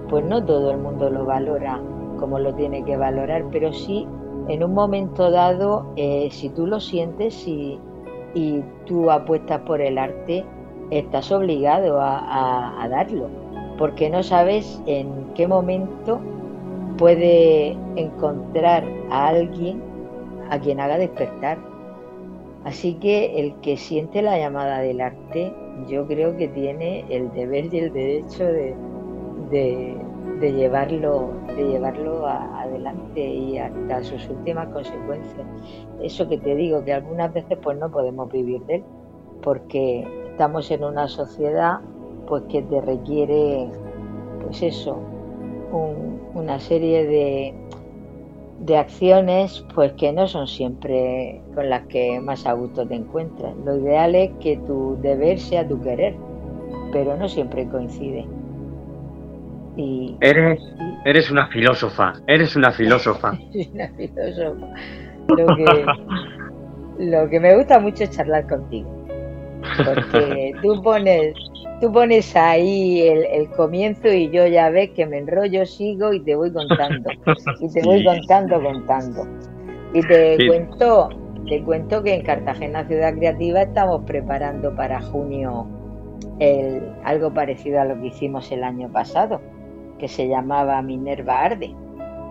[SPEAKER 4] pues no todo el mundo lo valora como lo tiene que valorar, pero sí en un momento dado, eh, si tú lo sientes y, y, tú apuestas por el arte, estás obligado a darlo, porque no sabes en qué momento puede encontrar a alguien a quien haga despertar. Así que el que siente la llamada del arte, yo creo que tiene el deber y el derecho de, de, llevarlo, de llevarlo adelante y hasta sus últimas consecuencias. Eso que te digo, que algunas veces pues no podemos vivir de él, porque estamos en una sociedad pues que te requiere pues eso, una serie de, de acciones pues que no son siempre con las que más a gusto te encuentras. Lo ideal es que tu deber sea tu querer, pero no siempre coincide.
[SPEAKER 2] Y, eres, eres una filósofa, eres una filósofa.
[SPEAKER 4] una filósofa. Lo que, lo que me gusta mucho es charlar contigo. Porque tú pones tú pones ahí el, comienzo y yo ya ves que me enrollo, sigo y te voy contando. Y te voy contando, contando. Y te cuento, te cuento que en Cartagena Ciudad Creativa estamos preparando para junio el, algo parecido a lo que hicimos el año pasado, que se llamaba Minerva Arde.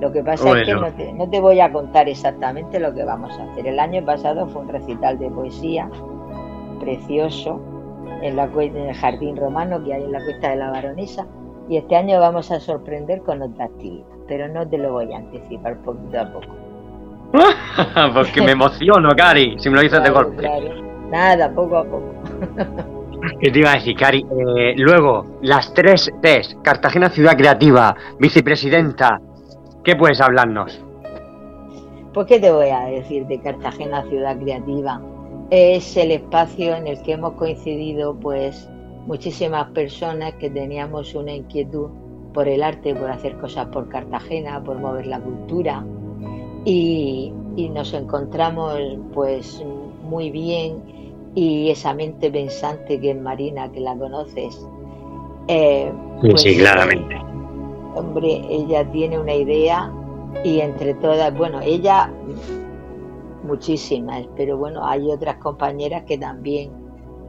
[SPEAKER 4] Lo que pasa es que no te, no te voy a contar exactamente lo que vamos a hacer. El año pasado fue un recital de poesía precioso en, la, en el jardín romano que hay en la cuesta de la Baronesa. Y este año vamos a sorprender con otra actividad, pero no te lo voy a anticipar poquito a poco.
[SPEAKER 2] Porque me emociono, Cari, si me lo dices de golpe.
[SPEAKER 4] Nada, poco a poco.
[SPEAKER 2] ¿Qué te iba a decir, Cari? Eh, luego, las tres T's, Cartagena Ciudad Creativa, vicepresidenta, ¿qué puedes hablarnos?
[SPEAKER 4] Pues, ¿qué te voy a decir de Cartagena Ciudad Creativa? Es el espacio en el que hemos coincidido pues muchísimas personas que teníamos una inquietud por el arte, por hacer cosas por Cartagena, por mover la cultura y, nos encontramos pues muy bien y esa mente pensante que es Marina, que la conoces.
[SPEAKER 2] Eh, sí, pues, claramente.
[SPEAKER 4] hombre, ella tiene una idea y entre todas, bueno, ella muchísimas, pero bueno, hay otras compañeras que también,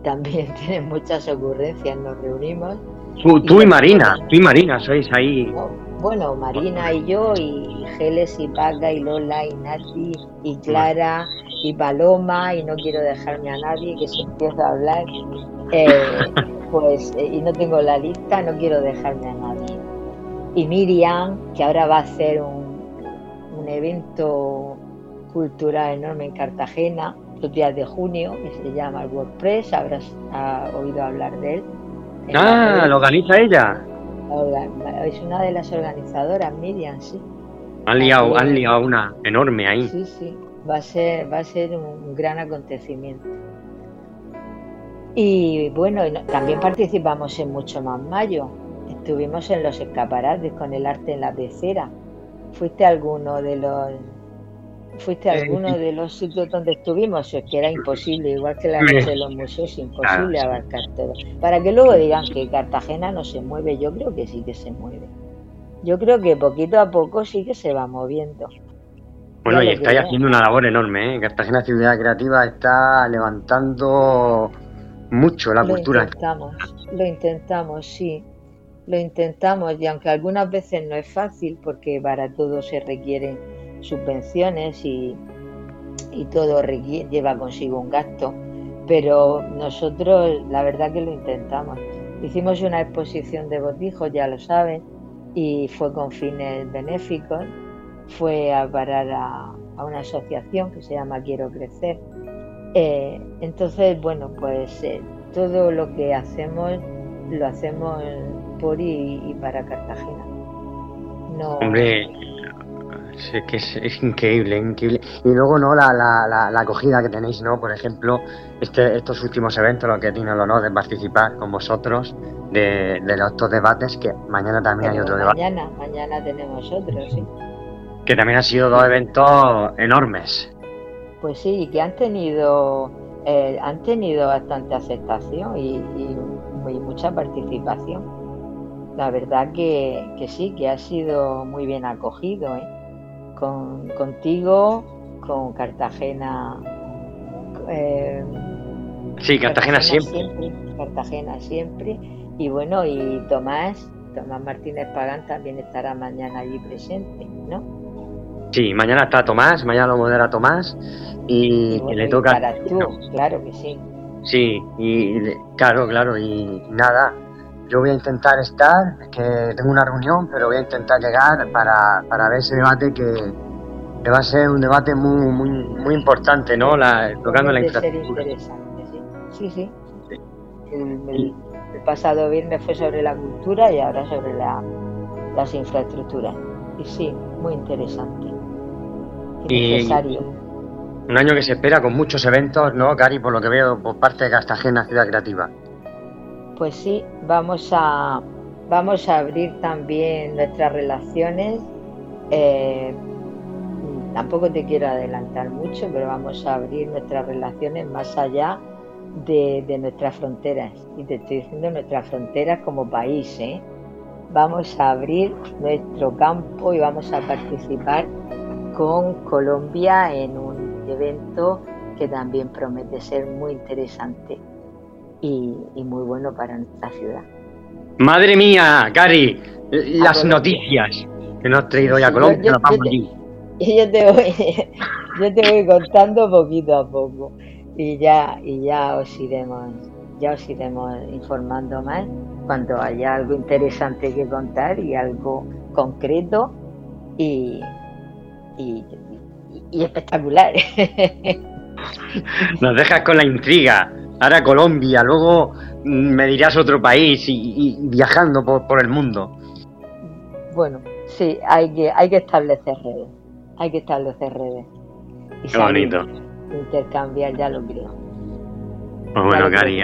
[SPEAKER 4] también tienen muchas ocurrencias, nos reunimos.
[SPEAKER 2] Tú, y, Marina, tú y Marina sois ahí.
[SPEAKER 4] bueno, Marina y yo, y Geles y Paga y Lola y Nati y Clara y Paloma, y no quiero dejarme a nadie que se empieza a hablar, eh, pues, eh, y no tengo la lista, no quiero dejarme a nadie. Y Miriam, que ahora va a hacer un, un evento cultural enorme en Cartagena, los días de junio, que se llama el WordPress, habrás oído hablar de él.
[SPEAKER 2] Ah, ¿lo organiza ella?
[SPEAKER 4] Es una de las organizadoras, Miriam, sí.
[SPEAKER 2] Han liado, han liado una enorme ahí.
[SPEAKER 4] Sí, sí, va a ser, va a ser un gran acontecimiento. Y bueno, también participamos en Mucho Más Mayo. Estuvimos en los escaparates con el arte en la pecera. ¿Fuiste alguno de los ¿Fuiste a alguno de los sitios donde estuvimos? Es que era imposible, igual que la noche de los museos, imposible abarcar todo. Para que luego digan que Cartagena no se mueve, yo creo que sí que se mueve. Yo creo que poquito a poco sí que se va moviendo.
[SPEAKER 2] Bueno, y estáis haciendo una labor enorme, ¿eh? Cartagena Ciudad Creativa está levantando mucho la cultura.
[SPEAKER 4] Lo intentamos, lo intentamos, sí. Lo intentamos y aunque algunas veces no es fácil porque para todo se requieren subvenciones y, y todo lleva consigo un gasto, pero nosotros la verdad que lo intentamos. Hicimos una exposición de botijos, ya lo saben, y fue con fines benéficos, fue a parar a, una asociación que se llama Quiero Crecer. Eh, entonces, bueno, pues eh, todo lo que hacemos lo hacemos por y, para Cartagena.
[SPEAKER 2] No, Hombre, es que es, increíble, increíble. Y luego, ¿no? La, la, la, acogida que tenéis, ¿no? Por ejemplo, este, estos últimos eventos, los que tiene el honor de participar con vosotros, de, de los, estos debates, que mañana también hay otro debate.
[SPEAKER 4] Mañana, mañana tenemos otro, sí.
[SPEAKER 2] Que también han sido dos eventos enormes.
[SPEAKER 4] Pues sí, que han tenido, eh, han tenido bastante aceptación y, y, y mucha participación. La verdad que, que, sí, que ha sido muy bien acogido. ¿eh? Con, contigo, con Cartagena.
[SPEAKER 2] Eh, sí, Cartagena, siempre.
[SPEAKER 4] Cartagena siempre. Y bueno, y Tomás, Tomás Martínez Pagán también estará mañana allí presente, ¿no?
[SPEAKER 2] Sí, mañana está Tomás, mañana lo modera Tomás y, le toca.
[SPEAKER 4] Para tú, claro que sí.
[SPEAKER 2] Sí, y claro, claro, y nada, yo voy a intentar estar, que tengo una reunión, pero voy a intentar llegar para, para ver ese debate que, va a ser un debate muy muy muy importante, ¿no? La, tocando la infraestructura.
[SPEAKER 4] sí. Sí, El, pasado viernes fue sobre la cultura y ahora sobre la, las infraestructuras. Y sí, muy interesante. Y, necesario.
[SPEAKER 2] Un año que se espera con muchos eventos, ¿no, Cari? Por lo que veo por parte de Cartagena Ciudad Creativa
[SPEAKER 4] pues sí, vamos a, vamos a abrir también nuestras relaciones. Eh, tampoco te quiero adelantar mucho, pero vamos a abrir nuestras relaciones más allá de, nuestras fronteras. Y te estoy diciendo nuestras fronteras como país. ¿eh? Vamos a abrir nuestro campo y vamos a participar con Colombia en un evento que también promete ser muy interesante y, muy bueno para nuestra ciudad.
[SPEAKER 2] Madre mía, Cari, las noticias que nos has traído hoy a Colombia, yo,
[SPEAKER 4] te, voy, yo te voy contando poquito a poco y ya, y ya os iremos, ya os iremos informando más cuando haya algo interesante que contar y algo concreto y, y, y espectacular.
[SPEAKER 2] Nos dejas con la intriga ahora Colombia, luego mm, me dirás otro país y, viajando por, el mundo.
[SPEAKER 4] Bueno, sí, hay que, hay que establecer redes, hay que establecer redes.
[SPEAKER 2] Qué bonito.
[SPEAKER 4] Intercambiar, ya lo creo.
[SPEAKER 2] Pues bueno, Cari,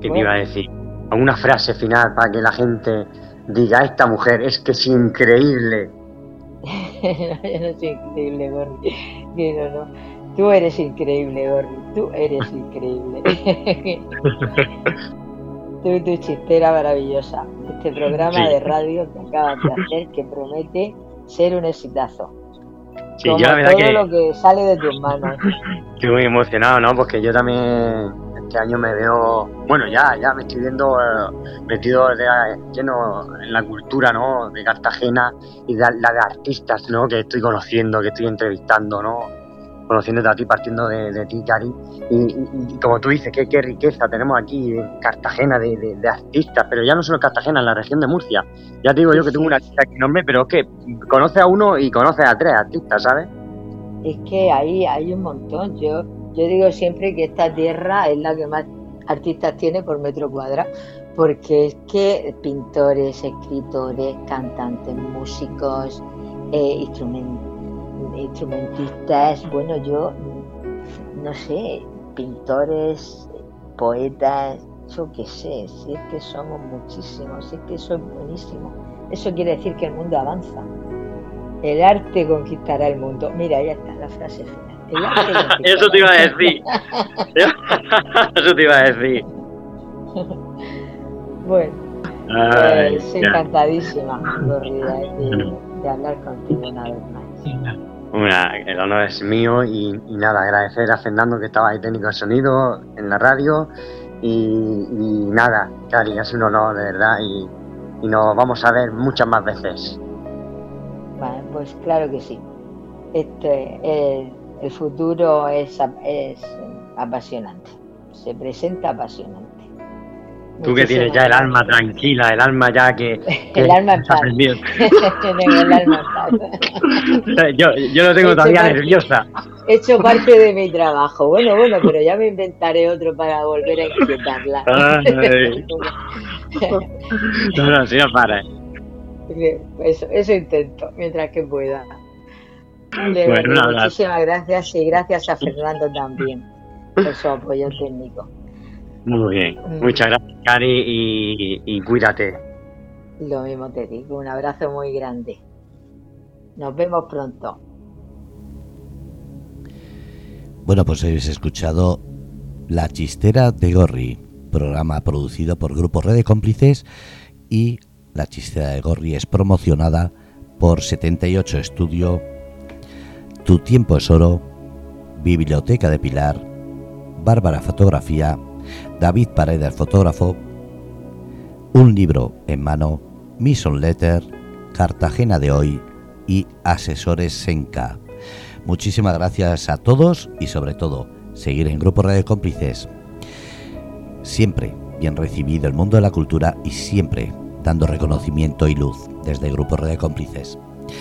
[SPEAKER 2] ¿qué te iba a decir? Una frase final para que la gente diga, esta mujer es que es increíble.
[SPEAKER 4] no, no soy increíble, Gordy. No, no. Tú eres increíble, Gordy. Tú eres increíble. tú, tu chistera maravillosa. Este programa de radio que acabas de hacer que promete ser un exitazo. Sí, Como todo lo que sale de tus manos.
[SPEAKER 2] Estoy muy emocionado, ¿no? Porque yo también este año me veo, bueno, ya, ya me estoy viendo eh, metido de, lleno en la cultura, ¿no? De Cartagena y de, la de artistas, ¿no? Que estoy conociendo, que estoy entrevistando, ¿no? Conociéndote a ti, partiendo de, ti, Cari. Y, como tú dices, qué, qué riqueza tenemos aquí en Cartagena de, artistas, pero ya no solo en Cartagena, en la región de Murcia. Ya te digo yo que tengo una artista enorme, pero es que conoce a uno y conoce a tres artistas, ¿sabes?
[SPEAKER 4] Es que ahí hay un montón. Yo yo digo siempre que esta tierra es la que más artistas tiene por metro cuadrado, porque es que pintores, escritores, cantantes, músicos, eh, instrumentistas, bueno, yo no sé, pintores, poetas, yo qué sé, si es que somos muchísimos, si es que eso es buenísimo. Eso quiere decir que el mundo avanza. El arte conquistará el mundo. Mira, ya está la frase final.
[SPEAKER 2] Eso te iba a decir. Eso te iba a decir.
[SPEAKER 4] Bueno, pues, encantadísima, de, hablar contigo una vez más.
[SPEAKER 2] El honor es mío y, nada, agradecer a Fernando que estaba ahí técnico de sonido en la radio y, nada, Cari, es un honor de verdad y, y nos vamos a ver muchas más veces.
[SPEAKER 4] Vale, pues claro que sí. Este, eh, el futuro es, es apasionante, se presenta apasionante.
[SPEAKER 2] Tú que tienes ya el alma tranquila, el alma ya que...
[SPEAKER 4] el alma en paz. el alma en
[SPEAKER 2] paz. yo, yo lo tengo todavía nerviosa.
[SPEAKER 4] He hecho parte de mi trabajo. Bueno, bueno, pero ya me inventaré otro para volver a inquietarla.
[SPEAKER 2] no, no, si no para.
[SPEAKER 4] Eso, eso intento, mientras que pueda muchísimas gracias y gracias a Fernando también por su apoyo técnico.
[SPEAKER 2] Muy bien, mm. muchas gracias Cari y, cuídate.
[SPEAKER 4] Lo mismo te digo, un abrazo muy grande. Nos vemos pronto.
[SPEAKER 1] Bueno, pues habéis escuchado La Chistera de Gorri, programa producido por Grupo Red de Cómplices y La Chistera de Gorri es promocionada por 78 Estudio tu tiempo es oro, Biblioteca de Pilar, Bárbara Fotografía, David Paredes Fotógrafo, Un libro en mano, Mission Letter, Cartagena de hoy y Asesores Senca. Muchísimas gracias a todos y sobre todo seguir en Grupo Radio Cómplices. Siempre bien recibido el mundo de la cultura y siempre dando reconocimiento y luz desde Grupo Radio Cómplices.